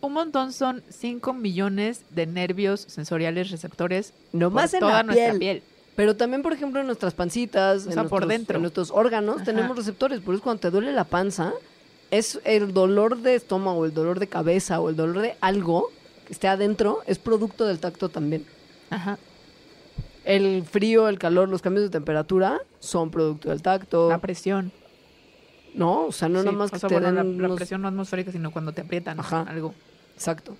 Un montón son 5 millones de nervios sensoriales receptores No más en toda la nuestra piel, piel. Pero también, por ejemplo, en nuestras pancitas, O en, por nuestros, dentro. en nuestros órganos, Ajá. tenemos receptores. Por eso cuando te duele la panza, es el dolor de estómago, el dolor de cabeza o el dolor de algo que esté adentro, es producto del tacto también. Ajá. El frío, el calor, los cambios de temperatura son producto del tacto. La presión. ¿No? O sea, no Sí, nada más que sea, te bueno, la, den la unos- presión no atmosférica, sino cuando te aprietan Ajá. algo. Exacto.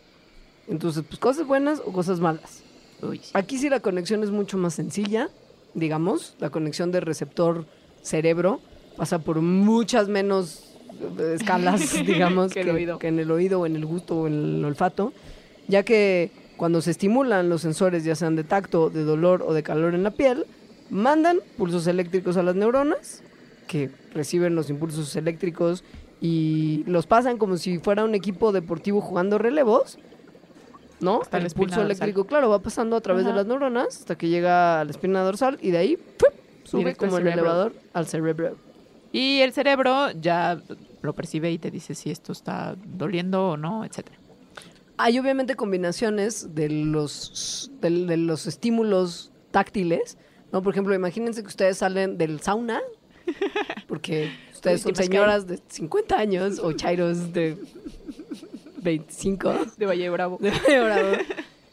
Entonces, pues cosas buenas o cosas malas. Uy, sí. Aquí sí la conexión es mucho más sencilla, digamos. La conexión de receptor-cerebro pasa por muchas menos eh, escalas, digamos, Que que en el oído o en el gusto o en el olfato, ya que cuando se estimulan los sensores, ya sean de tacto, de dolor o de calor en la piel, mandan pulsos eléctricos a las neuronas, que reciben los impulsos eléctricos y los pasan como si fuera un equipo deportivo jugando relevos, ¿no? Hasta el espina pulso dorsal. eléctrico, claro, va pasando a través de Ajá. las neuronas hasta que llega a la espina dorsal y de ahí ¡fup! sube Directo como el elevador al cerebro. Y el cerebro ya lo percibe y te dice si esto está doliendo o no, etcétera. Hay obviamente combinaciones de los, de, de los estímulos táctiles, ¿no? Por ejemplo, imagínense que ustedes salen del sauna, porque ustedes son señoras de 50 años o chairos de 25. De Valle Bravo. de Valle Bravo.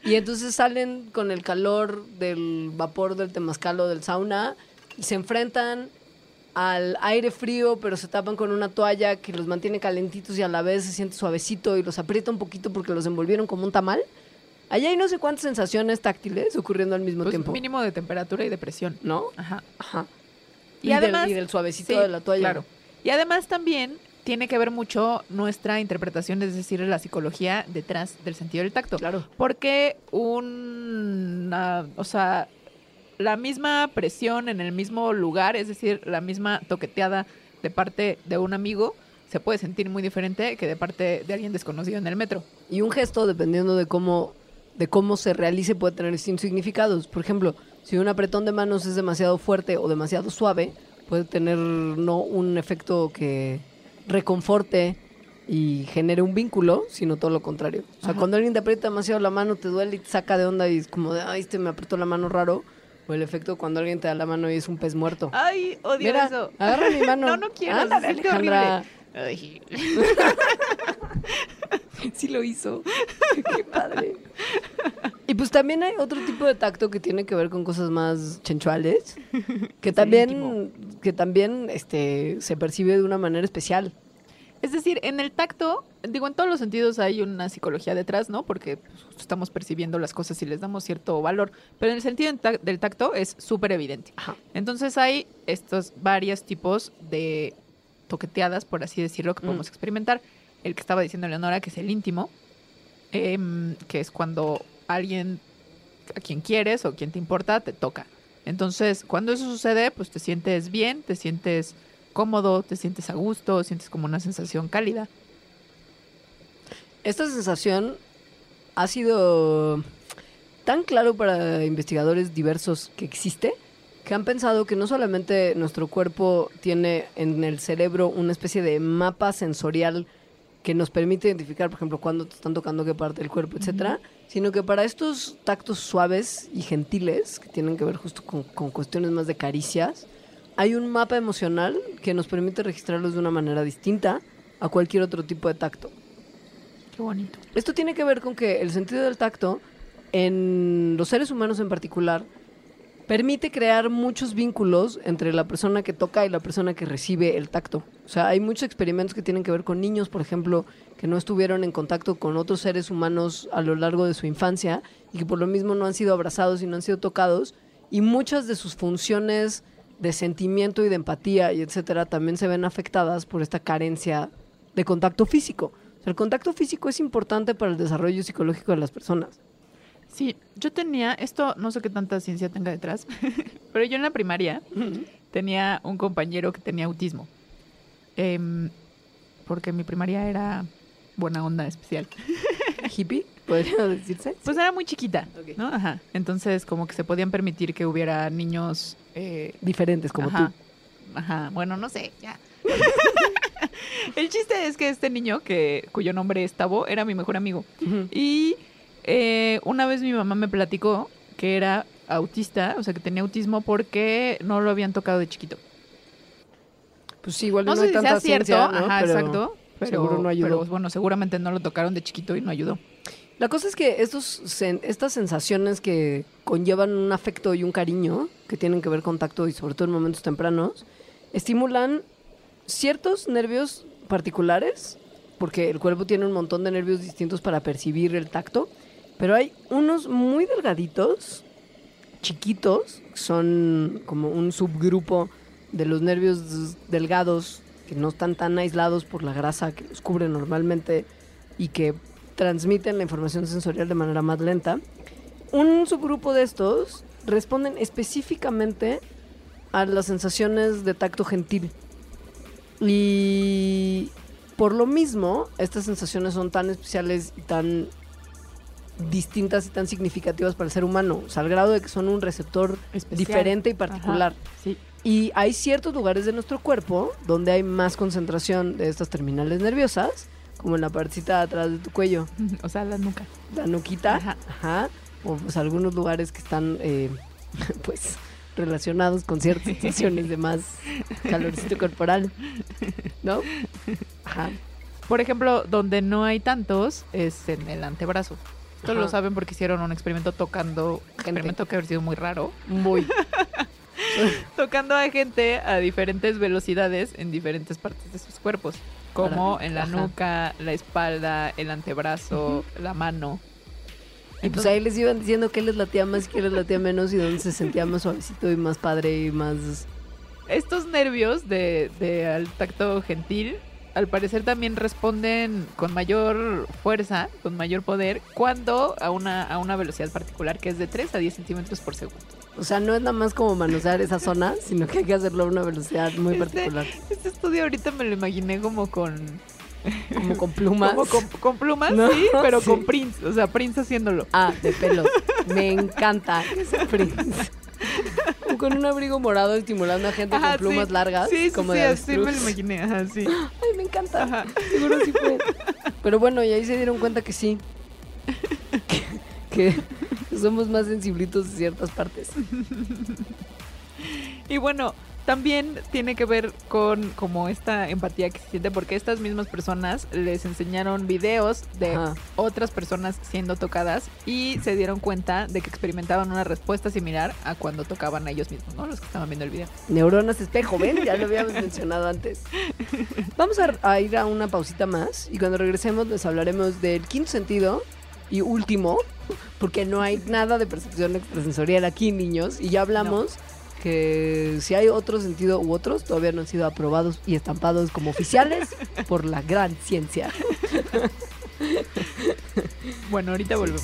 Y entonces salen con el calor del vapor del temazcal o del sauna y se enfrentan al aire frío, pero se tapan con una toalla que los mantiene calentitos y a la vez se siente suavecito y los aprieta un poquito porque los envolvieron como un tamal. Allá hay no sé cuántas sensaciones táctiles ocurriendo al mismo Pues tiempo, mínimo de temperatura y de presión. ¿no? Ajá. Ajá. Y, del, y del suavecito Sí, de la toalla. Claro. Y además también tiene que ver mucho nuestra interpretación, es decir, la psicología detrás del sentido del tacto. Claro. Porque una, o sea, la misma presión en el mismo lugar, es decir, la misma toqueteada de parte de un amigo, se puede sentir muy diferente que de parte de alguien desconocido en el metro. Y un gesto, dependiendo de cómo, de cómo se realice, puede tener distintos significados. Por ejemplo, si un apretón de manos es demasiado fuerte o demasiado suave, puede tener no un efecto que reconforte y genere un vínculo, sino todo lo contrario. O sea, Ajá. cuando alguien te aprieta demasiado la mano, te duele y te saca de onda y es como de, ay, este me apretó la mano raro. O el efecto cuando alguien te da la mano y es un pez muerto. Ay, odio Mira, eso. agarra mi mano. no, no quiero. Ándale, Alejandra. Ay. Sí lo hizo. Qué padre. Y pues también hay otro tipo de tacto que tiene que ver con cosas más chenchuales, que también, que también este, se percibe de una manera especial. Es decir, en el tacto, digo, en todos los sentidos hay una psicología detrás, ¿no? Porque pues, estamos percibiendo las cosas y les damos cierto valor. Pero en el sentido del tacto es súper evidente. Ajá. Entonces hay estos varios tipos de toqueteadas, por así decirlo, que Mm. podemos experimentar. El que estaba diciendo Leonora, que es el íntimo, em, que es cuando alguien a quien quieres o quien te importa te toca. Entonces, cuando eso sucede, pues te sientes bien, te sientes cómodo, te sientes a gusto, sientes como una sensación cálida. Esta sensación ha sido tan claro para investigadores diversos que existe que han pensado que no solamente nuestro cuerpo tiene en el cerebro una especie de mapa sensorial que nos permite identificar, por ejemplo, cuándo te están tocando qué parte del cuerpo, etcétera, sino que para estos tactos suaves y gentiles, que tienen que ver justo con, con cuestiones más de caricias, hay un mapa emocional que nos permite registrarlos de una manera distinta a cualquier otro tipo de tacto. Qué bonito. Esto tiene que ver con que el sentido del tacto, en los seres humanos en particular, permite crear muchos vínculos entre la persona que toca y la persona que recibe el tacto. O sea, hay muchos experimentos que tienen que ver con niños, por ejemplo, que no estuvieron en contacto con otros seres humanos a lo largo de su infancia y que por lo mismo no han sido abrazados y no han sido tocados. Y muchas de sus funciones de sentimiento y de empatía y etcétera también se ven afectadas por esta carencia de contacto físico. O sea, el contacto físico es importante para el desarrollo psicológico de las personas. Sí, yo tenía, esto no sé qué tanta ciencia tenga detrás, pero yo en la primaria tenía un compañero que tenía autismo. Em, porque mi primaria era buena onda especial. Hippie, podría decirse. Pues era muy chiquita. ¿no? Ajá. Entonces, como que se podían permitir que hubiera niños. eh, Diferentes como ajá, tú. Ajá. Bueno, no sé, ya. El chiste es que este niño, que, cuyo nombre es Tabo, era mi mejor amigo. Y eh, una vez mi mamá me platicó que era autista, o sea, que tenía autismo porque no lo habían tocado de chiquito. Pues sí, igual No, no, sé hay si tanta sea cierto, ciencia, ¿no? ajá, Pero exacto. Pero, seguro no ayudó. pero, bueno, seguramente no lo tocaron de chiquito y no ayudó. La cosa es que estos, estas sensaciones que conllevan un afecto y un cariño, que tienen que ver con tacto y sobre todo en momentos tempranos, estimulan ciertos nervios particulares, porque el cuerpo tiene un montón de nervios distintos para percibir el tacto, pero hay unos muy delgaditos, chiquitos, son como un subgrupo de los nervios delgados que no están tan aislados por la grasa que los cubre normalmente y que transmiten la información sensorial de manera más lenta. Un subgrupo de estos responden específicamente a las sensaciones de tacto gentil. Y por lo mismo, estas sensaciones son tan especiales y tan distintas y tan significativas para el ser humano, o sea, al grado de que son un receptor Especial. diferente y particular. Ajá, sí. Y hay ciertos lugares de nuestro cuerpo donde hay más concentración de estas terminales nerviosas, como en la partecita de atrás de tu cuello, O sea, la nuca. la nuquita, Ajá. ajá, o pues algunos lugares que están, eh, pues, relacionados con ciertas sensaciones de más calorcito corporal, ¿no? Ajá. Por ejemplo, donde no hay tantos es en el antebrazo. Esto Ajá. lo saben porque hicieron un experimento tocando, experimento que haber sido muy raro, Muy. tocando a gente a diferentes velocidades en diferentes partes de sus cuerpos, como en la ajá. nuca, la espalda, el antebrazo, la mano. Y pues ahí les iban diciendo qué les latía más y qué les latía menos y dónde se sentía más suavecito y más padre y más estos nervios de, de al tacto gentil, al parecer también responden con mayor fuerza, con mayor poder, cuando a una, a una velocidad particular que es de 3 a 10 centímetros por segundo. O sea, no es nada más como manosear esa zona, sino que hay que hacerlo a una velocidad muy Este- particular. Este estudio ahorita me lo imaginé como con... Como con plumas. Como con, con plumas, No, sí, pero sí. con Prince. O sea, Prince haciéndolo. Ah, de pelos. Me encanta ese Prince. Con un abrigo morado estimulando a gente Ajá, con plumas sí. largas. Sí, sí, como sí, de así me lo imaginé. Ajá, sí. Ay, me encanta. Ajá. Seguro sí fue. Pero bueno, y ahí se dieron cuenta que sí. Que, que somos más sensiblitos de ciertas partes. Y bueno, también tiene que ver con como esta empatía que se siente porque estas mismas personas les enseñaron videos de Ajá. otras personas siendo tocadas y se dieron cuenta de que experimentaban una respuesta similar a cuando tocaban a ellos mismos, ¿no? Los que estaban viendo el video. Neuronas espejo, ¿ven? Ya lo habíamos mencionado antes. Vamos a, a ir a una pausita más y cuando regresemos les hablaremos del quinto sentido y último, porque no hay nada de percepción extrasensorial aquí, niños, y ya hablamos que si hay otro sentido u otros todavía no han sido aprobados y estampados como oficiales por la gran ciencia. Bueno, ahorita volvemos.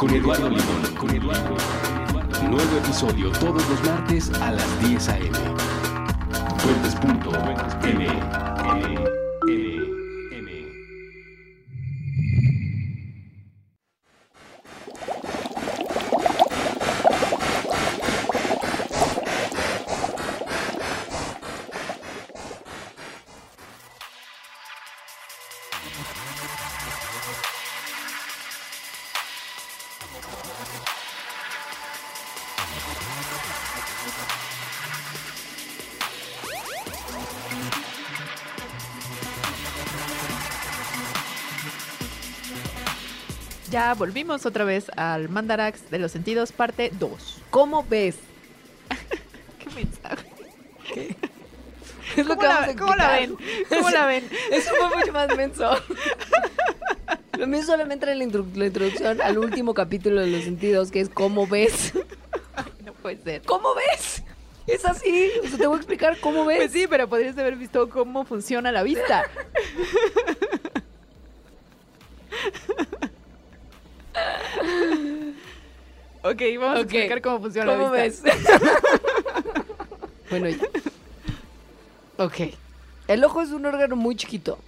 Con Eduardo Limón. Con Eduardo. Nuevo episodio todos los martes a las 10 a.m. Fuentes.m. volvimos otra vez al Mandarax de los sentidos, parte 2. ¿Cómo ves? ¿Qué mensaje? Es lo ¿Cómo que la, vamos a cómo la ven? ¿Cómo la ven? Eso fue mucho más menso. Lo mío solamente era la, intro- la introducción al último capítulo de los sentidos, que es ¿Cómo ves? No puede ser. ¿Cómo ves? Es así. O sea, te voy a explicar cómo ves. Pues sí, pero podrías haber visto cómo funciona la vista. Ok, vamos a explicar cómo funciona ¿Cómo la ves? vista. bueno, ya. Ok. El ojo es un órgano muy chiquito.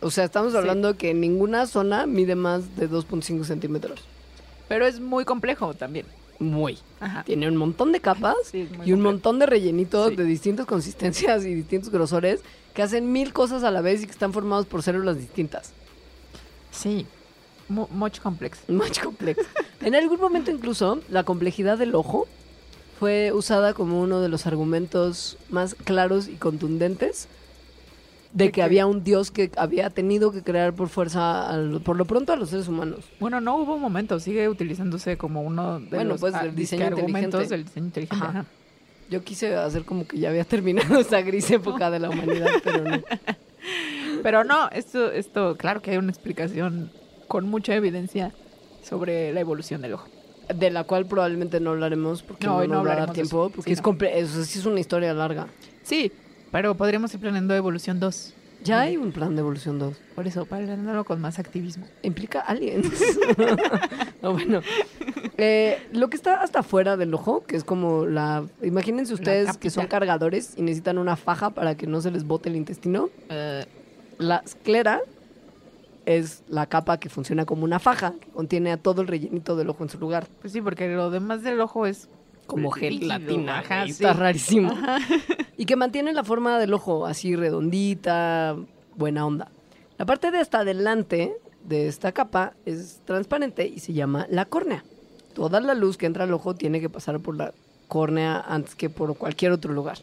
O sea, estamos Sí. hablando que ninguna zona mide más de 2.5 centímetros. Pero es muy complejo también. Muy. Ajá. Tiene un montón de capas Sí, y un complejo. montón de rellenitos Sí. de distintas consistencias y distintos grosores que hacen mil cosas a la vez y que están formados por células distintas. Sí. Mu- much complex. Much complex. en algún momento incluso la complejidad del ojo fue usada como uno de los argumentos más claros y contundentes de ¿De que había un dios que había tenido que crear por fuerza, al- por lo pronto, a los seres humanos. Bueno, no hubo un momento, sigue utilizándose como uno de Bueno, los pues, ah, del disque diseño argumentos del diseño inteligente. Ajá. Yo quise hacer como que ya había terminado esa gris época de la humanidad, pero no. Pero no, esto, esto, claro que hay una explicación con mucha evidencia sobre la evolución del ojo. De la cual probablemente no hablaremos porque No, no, no de tiempo. Porque Sí, es, no. eso sí es una historia larga. Sí, pero podríamos ir planeando evolución 2. Ya hay un plan de evolución 2. Por eso, planeándolo con más activismo. Implica aliens. no, bueno. Eh, lo que está hasta afuera del ojo, que es como la... Imagínense ustedes que son cargadores y necesitan una faja para que no se les bote el intestino. Eh, La esclera es la capa que funciona como una faja, que contiene a todo el rellenito del ojo en su lugar. pues sí, porque lo demás del ojo es Como gelatina. Ajá, sí. Está rarísimo. Y que mantiene la forma del ojo así redondita, buena onda. La parte de hasta adelante de esta capa es transparente y se llama la córnea. Toda la luz que entra al ojo tiene que pasar por la córnea antes que por cualquier otro lugar.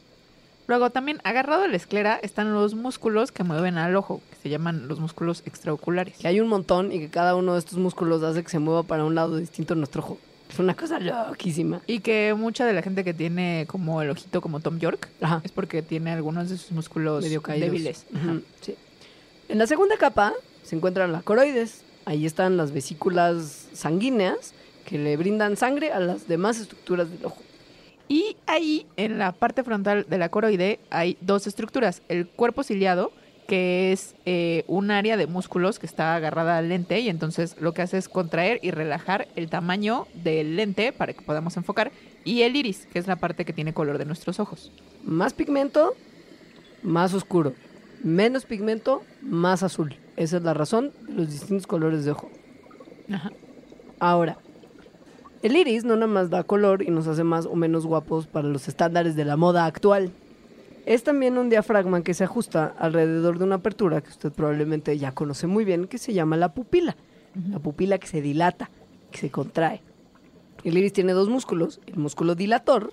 Luego también agarrado a la esclera están los músculos que mueven al ojo, que se llaman los músculos extraoculares. Que hay un montón y que cada uno de estos músculos hace que se mueva para un lado distinto en nuestro ojo. Es una cosa loquísima. Y que mucha de la gente que tiene como el ojito como Tom York Ajá. es porque tiene algunos de sus músculos medio caídos. débiles. Ajá. Sí. En la segunda capa se encuentra la coroides. Ahí están las vesículas sanguíneas que le brindan sangre a las demás estructuras del ojo. Y ahí, en la parte frontal de la coroide, hay dos estructuras. El cuerpo ciliado, que es eh, un área de músculos que está agarrada al lente y entonces lo que hace es contraer y relajar el tamaño del lente para que podamos enfocar. Y el iris, que es la parte que tiene color de nuestros ojos. Más pigmento, más oscuro. Menos pigmento, más azul. Esa es la razón de los distintos colores de ojo. Ajá. Ahora, el iris no nada más da color y nos hace más o menos guapos para los estándares de la moda actual. Es también un diafragma que se ajusta alrededor de una apertura que usted probablemente ya conoce muy bien, que se llama la pupila. La pupila que se dilata, que se contrae. El iris tiene dos músculos. El músculo dilator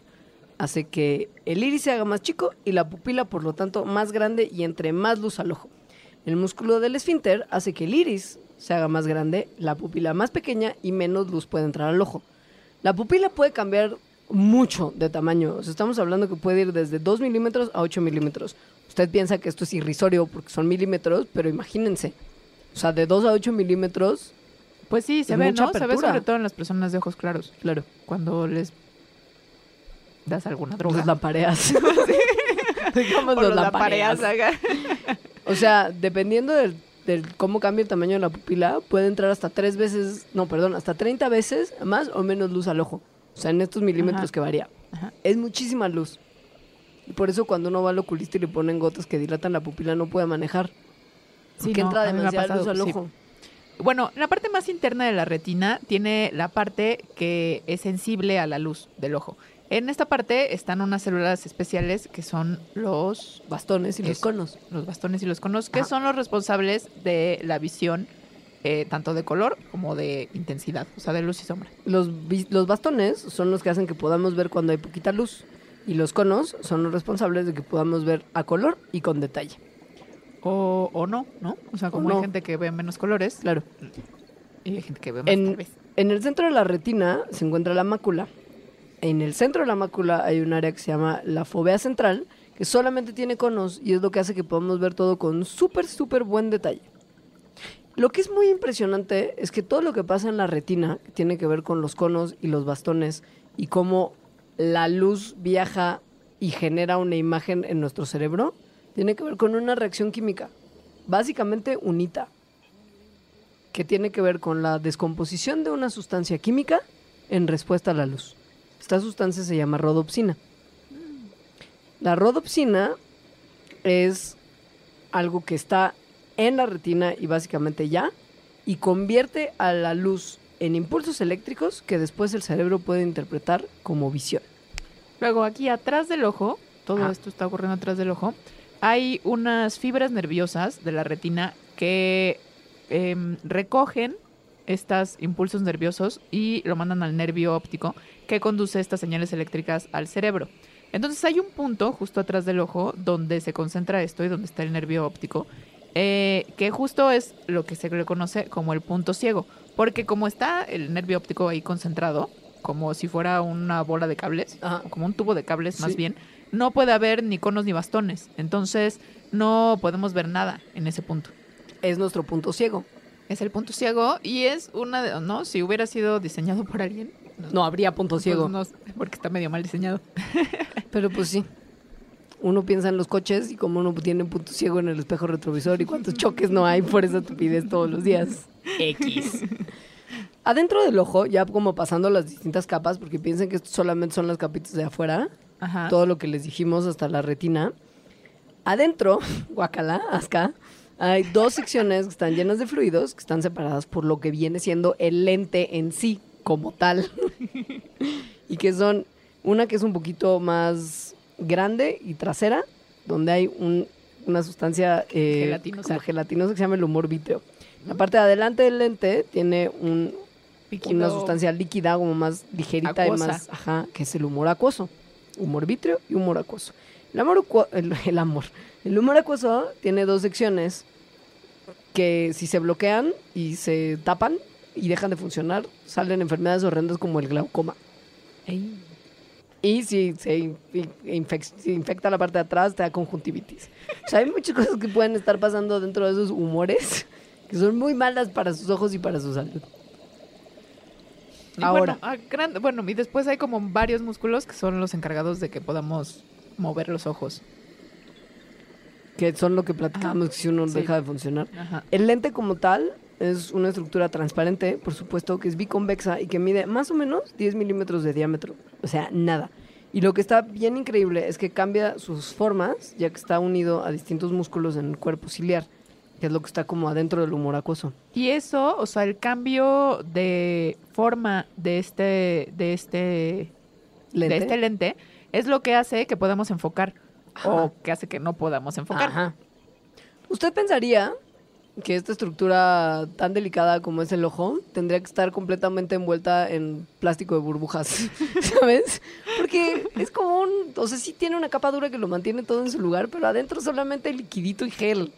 hace que el iris se haga más chico y la pupila, por lo tanto, más grande y entre más luz al ojo. El músculo del esfínter hace que el iris se haga más grande, la pupila más pequeña y menos luz puede entrar al ojo. La pupila puede cambiar mucho de tamaño. O sea, estamos hablando que puede ir desde 2 milímetros a 8 milímetros. Usted piensa que esto es irrisorio porque son milímetros, pero imagínense. O sea, de 2 a 8 milímetros, Pues sí, se ve, ¿no? Se ve sobre todo en las personas de ojos claros. claro, Cuando les das alguna droga. los lampareas. Digamos los lampareas. lampareas. O sea, dependiendo del, del cómo cambia el tamaño de la pupila, puede entrar hasta tres veces, no, perdón, hasta 30 veces más o menos luz al ojo. O sea, en estos milímetros Ajá. que varía. Ajá. Es muchísima luz. Y por eso cuando uno va al oculista y le ponen gotas que dilatan la pupila, no puede manejar. Sí, Porque no, entra demasiada luz al sí. ojo. Bueno, la parte más interna de la retina tiene la parte que es sensible a la luz del ojo. En esta parte están unas células especiales que son los, Bastones y los conos. los bastones y los conos, que Ajá. son los responsables de la visión eh, tanto de color como de intensidad, o sea, de luz y sombra. Los, los bastones son los que hacen que podamos ver cuando hay poquita luz. Y los conos son los responsables de que podamos ver a color y con detalle. O, o no, ¿no? O sea, como hay gente que ve menos colores Claro. y hay gente que ve más, En- tal vez. En el centro de la retina se encuentra la mácula. En el centro de la mácula hay un área que se llama la fovea central, que solamente tiene conos y es lo que hace que podamos ver todo con súper, súper buen detalle. Lo que es muy impresionante es que todo lo que pasa en la retina, tiene que ver con los conos y los bastones, y cómo la luz viaja y genera una imagen en nuestro cerebro, tiene que ver con una reacción química. Básicamente unita que tiene que ver con la descomposición de una sustancia química en respuesta a la luz. Esta sustancia se llama rodopsina. La rodopsina es algo que está en la retina y básicamente ya, y convierte a la luz en impulsos eléctricos que después el cerebro puede interpretar como visión. Luego, aquí atrás del ojo, todo Ah. esto está ocurriendo atrás del ojo, hay unas fibras nerviosas de la retina que em, recogen estos impulsos nerviosos y lo mandan al nervio óptico que conduce estas señales eléctricas al cerebro. Entonces hay un punto justo atrás del ojo donde se concentra esto y donde está el nervio óptico, eh, que justo es lo que se le conoce como el punto ciego, porque como está el nervio óptico ahí concentrado, como si fuera una bola de cables, Ajá. o como un tubo de cables más Sí. bien, no puede haber ni conos ni bastones. Entonces no podemos ver nada en ese punto. Es nuestro punto ciego. Es el punto ciego y es una de, ¿no? Si hubiera sido diseñado por alguien. No habría punto pues ciego. no, porque está medio mal diseñado. Pero pues sí. Uno piensa en los coches y como uno tiene punto ciego en el espejo retrovisor y cuántos choques no hay por esa estupidez todos los días. X. Adentro del ojo, ya como pasando las distintas capas, porque piensen que esto solamente son las capitas de afuera, Ajá. todo lo que les dijimos hasta la retina. Adentro, guacala, asca, hay dos secciones que están llenas de fluidos, que están separadas por lo que viene siendo el lente en sí, como tal. y que son una que es un poquito más grande y trasera, donde hay un- una sustancia eh, Gelatinosa. como gelatinosa que se llama el humor vítreo. La parte de adelante del lente tiene un, Líquido. una sustancia líquida como más ligerita Acuosa. y más, ajá, que es el humor acuoso. Humor vítreo y humor acuoso. El amor, el, el amor. El humor acuoso tiene dos secciones que si se bloquean y se tapan y dejan de funcionar, salen enfermedades horrendas como el glaucoma. Ey. Y si se, in- infec- se infecta la parte de atrás, te da conjuntivitis. O sea, hay muchas cosas que pueden estar pasando dentro de esos humores que son muy malas para sus ojos y para su salud. Y Ahora. Bueno, bueno, y después hay como varios músculos que son los encargados de que podamos mover los ojos. Que son lo que platicamos si uno Sí. deja de funcionar. Ajá. El lente como tal es una estructura transparente, por supuesto, que es biconvexa y que mide más o menos 10 milímetros de diámetro. O sea, nada. Y lo que está bien increíble es que cambia sus formas, ya que está unido a distintos músculos en el cuerpo ciliar, que es lo que está como adentro del humor acuoso. Y eso, o sea, el cambio de forma de este, de este, ¿Lente? de este lente es lo que hace que podamos enfocar Ajá. o que hace que no podamos enfocar. Ajá. Usted pensaría que esta estructura tan delicada como es el ojo tendría que estar completamente envuelta en plástico de burbujas, ¿sabes? Porque es como un, o sea, sí tiene una capa dura que lo mantiene todo en su lugar, pero adentro solamente liquidito y gel.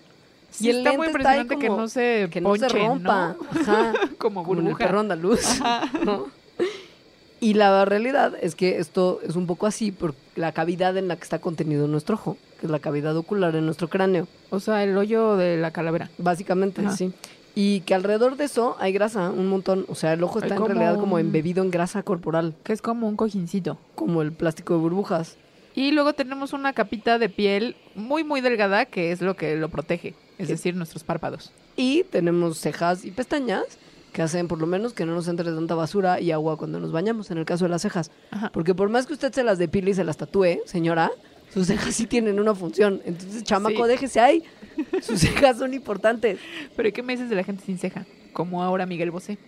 Sí, y el está lente muy está ahí impresionante que como- no se que no se rompa, ¿no? ajá, Como como en el burbuja. perro andaluz, ¿no? Y la realidad es que esto es un poco así por la cavidad en la que está contenido nuestro ojo, que es la cavidad ocular en nuestro cráneo. O sea, el hoyo de la calavera. Básicamente, Ajá. sí. Y que alrededor de eso hay grasa, un montón. O sea, el ojo está en como realidad como embebido en grasa corporal, Que es como un cojincito. como el plástico de burbujas. Y luego tenemos una capita de piel muy, muy delgada que es lo que lo protege. Es ¿Qué? decir, nuestros párpados. Y tenemos cejas y pestañas que hacen por lo menos que no nos entre tanta basura y agua cuando nos bañamos, en el caso de las cejas. Ajá. Porque por más que usted se las depile y se las tatúe, señora, sus cejas sí tienen una función. Entonces, chamaco, Sí. déjese ahí. Sus cejas son importantes. Pero ¿y ¿qué me dices de la gente sin ceja? Como ahora Miguel Bosé.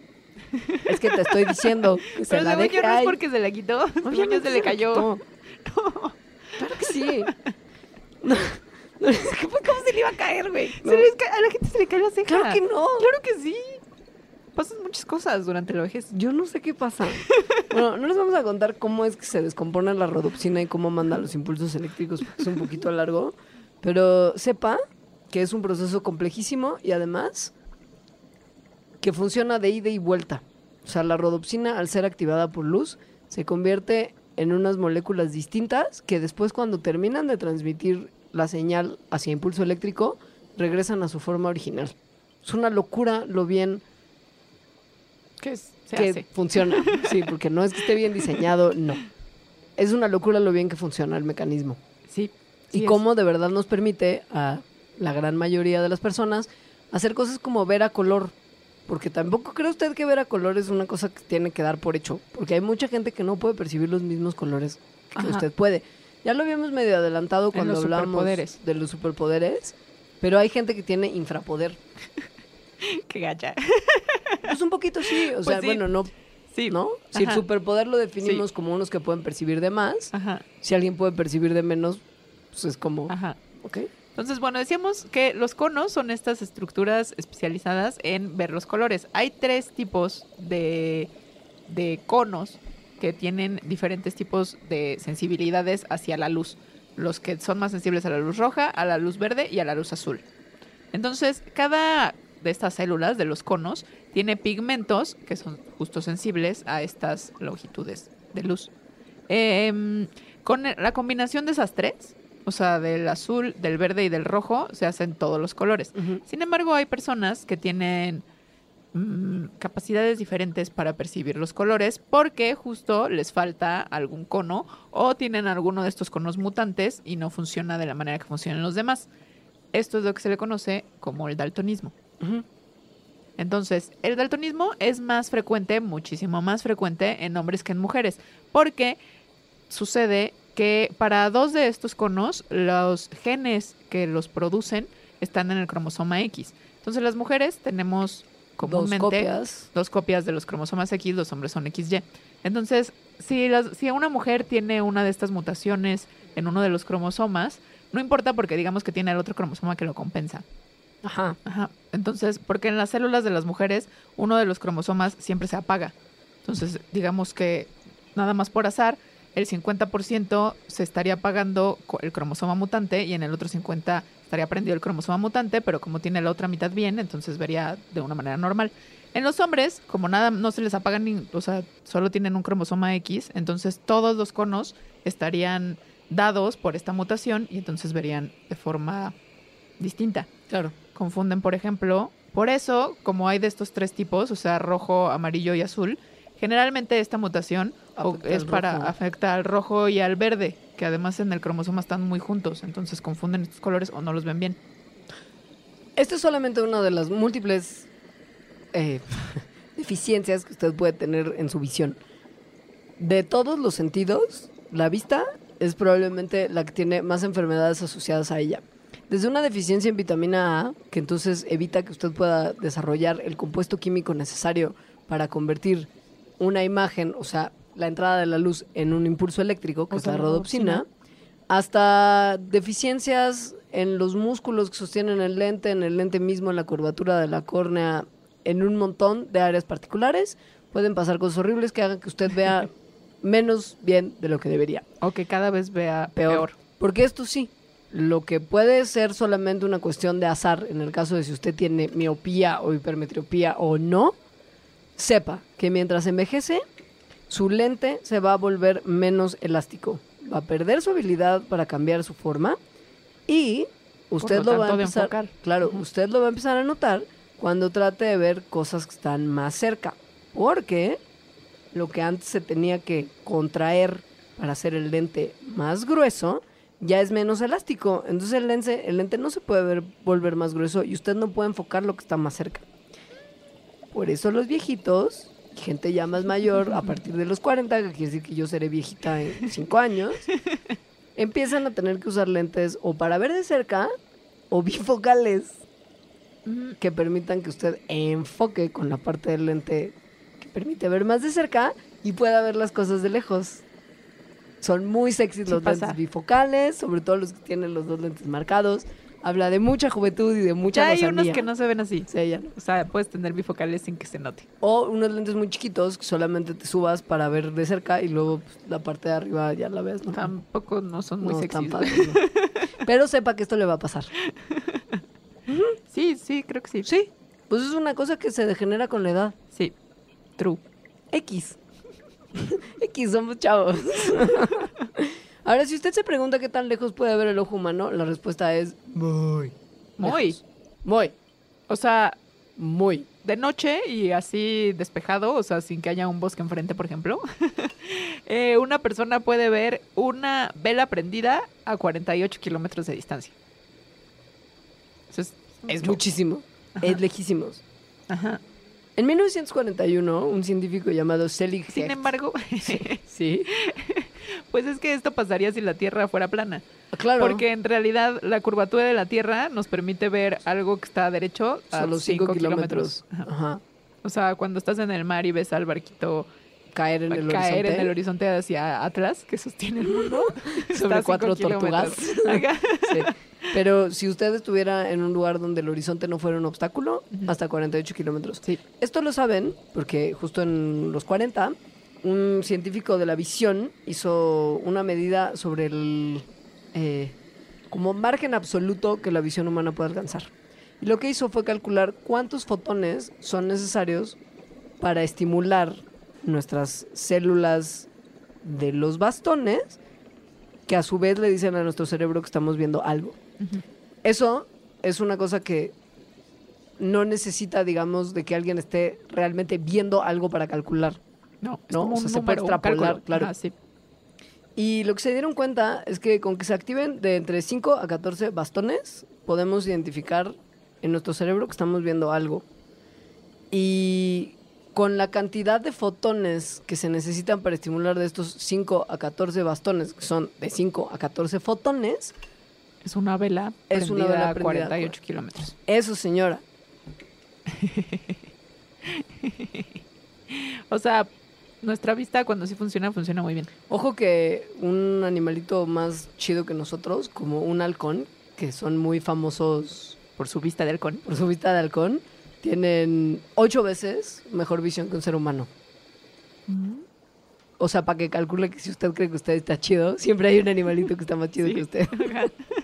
Es que te estoy diciendo que se Pero la deje yo no es porque se la quitó. Obviamente se le cayó. quitó. Claro que sí. No, no, pues, ¿Cómo se le iba a caer, güey? A la gente se le cae la ceja. Claro que no. Claro que sí. Pasan muchas cosas durante la vejez. Yo no sé qué pasa. Bueno, no les vamos a contar cómo es que se descompone la rodopsina y cómo manda los impulsos eléctricos, porque es un poquito largo. Pero sepa que es un proceso complejísimo y además que funciona de ida y vuelta. O sea, la rodopsina, al ser activada por luz, se convierte en unas moléculas distintas que después cuando terminan de transmitir la señal hacia impulso eléctrico, regresan a su forma original. Es una locura lo bien ¿Qué es? Se que hace. funciona. Sí, porque no es que esté bien diseñado, no. Es una locura lo bien que funciona el mecanismo. Sí. y es. cómo de verdad nos permite a la gran mayoría de las personas hacer cosas como ver a color. Porque tampoco cree usted que ver a color es una cosa que tiene que dar por hecho. Porque hay mucha gente que no puede percibir los mismos colores que Ajá. usted puede. Ya lo habíamos medio adelantado cuando superpoderes. de los superpoderes. Pero hay gente que tiene infrapoder. Qué gacha. Pues un poquito sí. O sea, sí. bueno, no Sí. ¿no? Si el superpoder lo definimos Sí. como unos que pueden percibir de más, Ajá. si alguien puede percibir de menos, pues es como, Ajá. ¿ok? Entonces, bueno, decíamos que los conos son estas estructuras especializadas en ver los colores. Hay tres tipos de, de conos que tienen diferentes tipos de sensibilidades hacia la luz. Los que son más sensibles a la luz roja, a la luz verde y a la luz azul. Entonces, cada de estas células de los conos tiene pigmentos que son justo sensibles a estas longitudes de luz. Em, con la combinación de esas tres, o sea, del azul, del verde y del rojo, se hacen todos los colores. Sin embargo, hay personas que tienen mm, capacidades diferentes para percibir los colores porque justo les falta algún cono o tienen alguno de estos conos mutantes y no funciona de la manera que funcionan los demás. Esto es lo que se le conoce como el daltonismo. Entonces, el daltonismo es más frecuente, muchísimo más frecuente en hombres que en mujeres, porque sucede que para dos de estos conos, los genes que los producen están en el cromosoma X. Entonces, las mujeres tenemos comúnmente Dos copias. dos copias de los cromosomas X, los hombres son XY. Entonces, si, las, si una mujer tiene una de estas mutaciones en uno de los cromosomas, no importa porque digamos que tiene el otro cromosoma que lo compensa. Ajá. Ajá. Entonces, porque en las células de las mujeres, uno de los cromosomas siempre se apaga. Entonces, digamos que nada más por azar, el 50% se estaría apagando el cromosoma mutante y en el otro 50% estaría prendido el cromosoma mutante, pero como tiene la otra mitad bien, entonces vería de una manera normal. En los hombres, como nada no se les apaga ni, o sea, solo tienen un cromosoma X, entonces todos los conos estarían dados por esta mutación y entonces verían de forma distinta Claro. Confunden, por ejemplo. Por eso, como hay de estos tres tipos, o sea, rojo, amarillo y azul, generalmente esta mutación Afecta es para rojo. afecta al rojo y al verde, que además en el cromosoma están muy juntos, entonces confunden estos colores o no los ven bien. Esta es solamente una de las múltiples eh, deficiencias que usted puede tener en su visión. De todos los sentidos, la vista es probablemente la que tiene más enfermedades asociadas a ella. Desde una deficiencia en vitamina A, que entonces evita que usted pueda desarrollar el compuesto químico necesario para convertir una imagen, o sea, la entrada de la luz en un impulso eléctrico, que O es la la rodopsina, rodopsina. hasta deficiencias en los músculos que sostienen el lente, en el lente mismo, en la curvatura de la córnea, en un montón de áreas particulares. Pueden pasar cosas horribles que hagan que usted vea menos bien de lo que debería. O que cada vez vea Peor. peor. Porque esto sí, lo que puede ser solamente una cuestión de azar, en el caso de si usted tiene miopía o hipermetropía o no, sepa que mientras envejece, su lente se va a volver menos elástico. Va a perder su habilidad para cambiar su forma y usted lo lo, va a empezar, claro, usted lo va a empezar a notar cuando trate de ver cosas que están más cerca, porque lo que antes se tenía que contraer para hacer el lente más grueso ya es menos elástico. Entonces el lente, el lente no se puede ver- volver más grueso y usted no puede enfocar lo que está más cerca. Por eso los viejitos, gente ya más mayor, a partir de los 40, que quiere decir que yo seré viejita en 5 años, empiezan a tener que usar lentes o para ver de cerca o bifocales que permitan que usted enfoque con la parte del lente que permite ver más de cerca y pueda ver las cosas de lejos. Son muy sexys Sí los pasa. lentes bifocales, sobre todo los que tienen los dos lentes marcados. Habla de mucha juventud y de mucha Ya hay unos que no se ven así. Sí, ya no. O sea, puedes tener bifocales sin que se note. O unos lentes muy chiquitos que solamente te subas para ver de cerca y luego pues, la parte de arriba ya la ves, ¿no? Tampoco no son muy No, sexys. tan ¿no? Pero sepa que esto le va a pasar. Sí, sí, creo que sí. Sí, pues es una cosa que se degenera con la edad. Sí. True. X. X, somos chavos. Ahora, si usted se pregunta qué tan lejos puede ver el ojo humano, la respuesta es muy. Muy. lejos. Muy. O sea, Muy. de noche y así despejado, o sea, sin que haya un bosque enfrente, por ejemplo, eh, una persona puede ver una vela prendida a 48 kilómetros de distancia. Eso es, Es muchísimo. Es lejísimos. Ajá. En 1941, un científico llamado Selig Sin embargo, Sí. pues es que esto pasaría si la Tierra fuera plana. Claro. Porque en realidad la curvatura de la Tierra nos permite ver algo que está derecho a los 5 5 kilómetros. kilómetros. Ajá. O sea, cuando estás en el mar y ves al barquito Caer en el caer horizonte. en el horizonte hacia Atlas, que sostiene el mundo. Sobre cuatro tortugas. Sí. Pero si usted estuviera en un lugar donde el horizonte no fuera un obstáculo, Ujú. hasta 48 kilómetros. Sí. Esto lo saben porque justo en los 40, un científico de la visión hizo una medida sobre el eh, como margen absoluto que la visión humana puede alcanzar. Y lo que hizo fue calcular cuántos fotones son necesarios para estimular nuestras células de los bastones, que a su vez le dicen a nuestro cerebro que estamos viendo algo. Eso es una cosa que no necesita, digamos, de que alguien esté realmente viendo algo para calcular. No, es No, como o un se puede extrapolar, claro. Sí. Y lo que se dieron cuenta es que con que se activen de entre 5 a 14 bastones, podemos identificar en nuestro cerebro que estamos viendo algo. Y con la cantidad de fotones que se necesitan para estimular de estos 5 a 14 bastones, que son de 5 a 14 fotones, Es una vela Es una prendida vela a prendida, 48 kilómetros. eso señora, O sea, nuestra vista cuando sí funciona, funciona muy bien. Ojo que un animalito más chido que nosotros, como un halcón, que son muy famosos Por su vista de halcón. por su vista de halcón, tienen ocho veces mejor visión que un ser humano. O sea, para que calcule que si usted cree que usted está chido, siempre hay un animalito que está más chido Sí. que usted.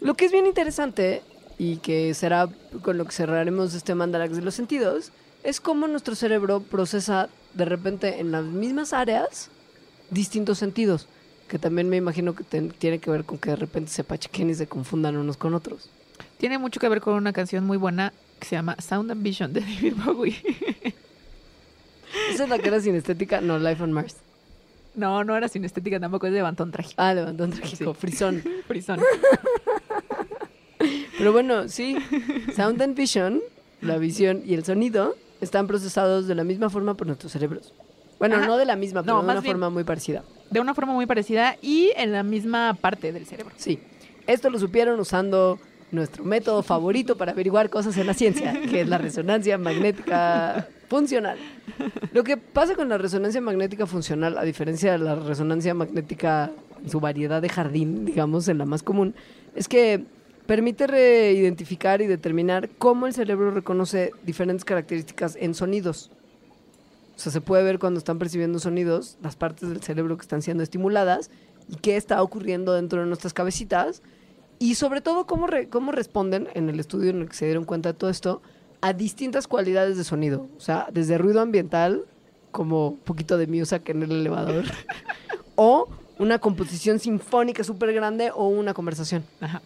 Lo que es bien interesante y que será con lo que cerraremos este mandalax de los sentidos, es cómo nuestro cerebro procesa de repente en las mismas áreas distintos sentidos, que también me imagino que ten- tiene que ver con que de repente se pachequen y se confundan unos con otros. Tiene mucho que ver con una canción muy buena que se llama Sound and Vision de David Bowie. Esa es la que era sinestética, no, Life on Mars. No, no era sinestética tampoco, es de Bantón Trágico. Ah, levantón trágico, frisón. Frisón. Pero bueno, sí, Sound and Vision, la visión y el sonido, están procesados de la misma forma por nuestros cerebros. Bueno, Ajá. no de la misma, pero No, de una forma muy parecida. De una forma muy parecida y en la misma parte del cerebro. Sí. Esto lo supieron usando nuestro método favorito para averiguar cosas en la ciencia, que es la resonancia magnética funcional. Lo que pasa con la resonancia magnética funcional, a diferencia de la resonancia magnética en su variedad de jardín, digamos, en la más común, es que permite reidentificar y determinar cómo el cerebro reconoce diferentes características en sonidos. O sea, se puede ver cuando están percibiendo sonidos, las partes del cerebro que están siendo estimuladas y qué está ocurriendo dentro de nuestras cabecitas. Y sobre todo, cómo, re- cómo responden en el estudio en el que se dieron cuenta de todo esto a distintas cualidades de sonido. O sea, desde ruido ambiental, como un poquito de music en el elevador, o una composición sinfónica súper grande o una conversación. Ajá.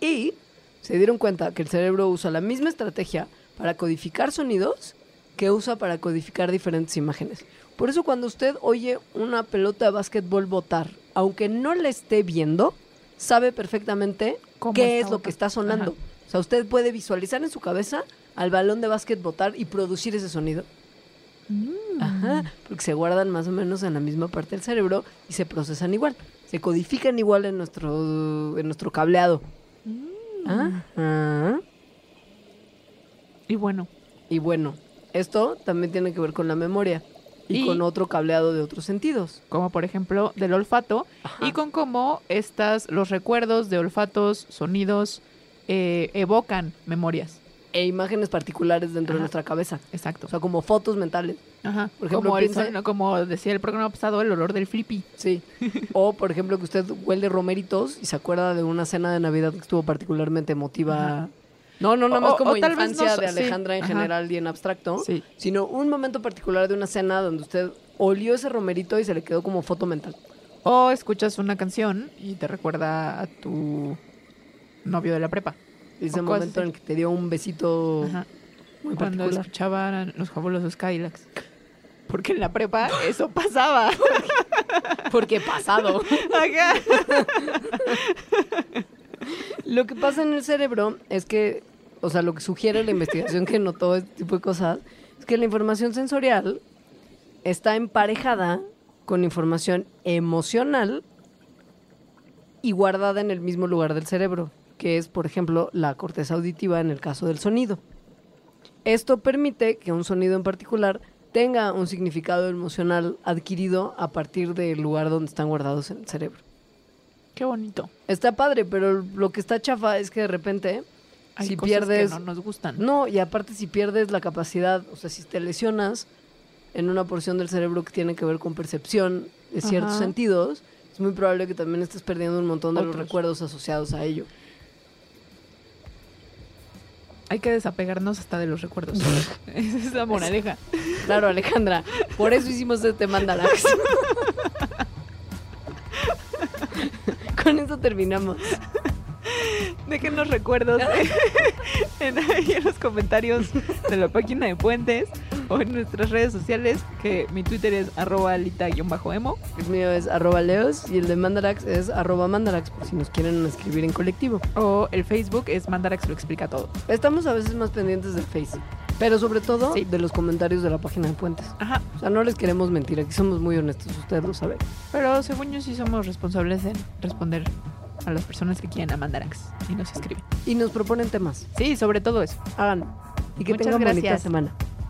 Y se dieron cuenta que el cerebro usa la misma estrategia para codificar sonidos que usa para codificar diferentes imágenes. Por eso cuando usted oye una pelota de básquetbol botar, aunque no la esté viendo, sabe perfectamente ¿Cómo qué es lo que está sonando. Ajá. O sea, usted puede visualizar en su cabeza al balón de básquet botar y producir ese sonido. Ajá, porque se guardan más o menos en la misma parte del cerebro y se procesan igual. Se codifican igual en nuestro, en nuestro cableado. Ajá. Y bueno, Y bueno, esto también tiene que ver con la memoria y, Y- con otro cableado de otros sentidos. como por ejemplo del olfato Ajá. y con cómo estas, los recuerdos de olfatos, sonidos, eh, evocan memorias. E imágenes particulares dentro de nuestra cabeza. Exacto. O sea, como fotos mentales. Ajá. por ejemplo, como, piensa- decía el programa pasado, el olor del flippy. Sí. O, por ejemplo, que usted huele romeritos y se acuerda de una cena de Navidad que estuvo particularmente emotiva. Ajá. No, no, nada más O- como o infancia no- de sí, Alejandra en ajá. general y en abstracto, Sí. sino un momento particular de una cena donde usted olió ese romerito y se le quedó como foto mental. O escuchas una canción y te recuerda a tu novio de la prepa. Ese momento en el que te dio un besito Ajá. Muy Cuando particular. escuchaban los fabulosos Cadillacs. Porque en la prepa eso pasaba. Porque pasado. Lo que pasa en el cerebro es que, o sea, lo que sugiere la investigación que notó este tipo de cosas, es que la información sensorial está emparejada con información emocional y guardada en el mismo lugar del cerebro, que es, por ejemplo, la corteza auditiva en el caso del sonido. Esto permite que un sonido en particular tenga un significado emocional adquirido a partir del lugar donde están guardados en el cerebro. Qué bonito. Está padre, pero lo que está chafa es que de repente, Hay si cosas pierdes. que no nos gustan. No, y aparte, si pierdes la capacidad, o sea, si te lesionas en una porción del cerebro que tiene que ver con percepción de ciertos Ajá. sentidos, es muy probable que también estés perdiendo un montón de los recuerdos asociados a ello. Hay que desapegarnos hasta de los recuerdos. Esa es la moraleja. Claro, Alejandra, por eso hicimos este mandalax. Con eso terminamos. Dejen los recuerdos. en, en los comentarios de la página de Puentes o en nuestras redes sociales, que mi Twitter es arroba alita-emo. El mío es arroba leos y el de Mandarax es arroba Mandarax, por si nos quieren escribir en colectivo. O el Facebook es Mandarax lo explica todo. Estamos a veces más pendientes del Face, pero sobre todo Sí. de los comentarios de la página de Puentes. Ajá. O sea, no les queremos mentir, aquí somos muy honestos, ustedes lo saben. Pero según yo sí somos responsables en responder a las personas que quieren a Mandarax y nos escriben. Y nos proponen temas. Sí, sobre todo eso. Hagan. Y que Muchas tengan bonita gracias. semana.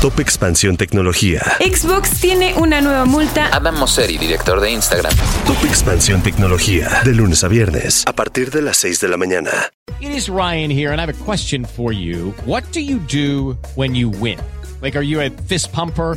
Top Expansión Tecnología. Xbox tiene una nueva multa. Adam Mosseri, director de Instagram. Top Expansión Tecnología. De lunes a viernes. A partir de las 6 de la mañana. It is Ryan here, and I have a question for you. What do you do when you win? Like, are you a fist pumper?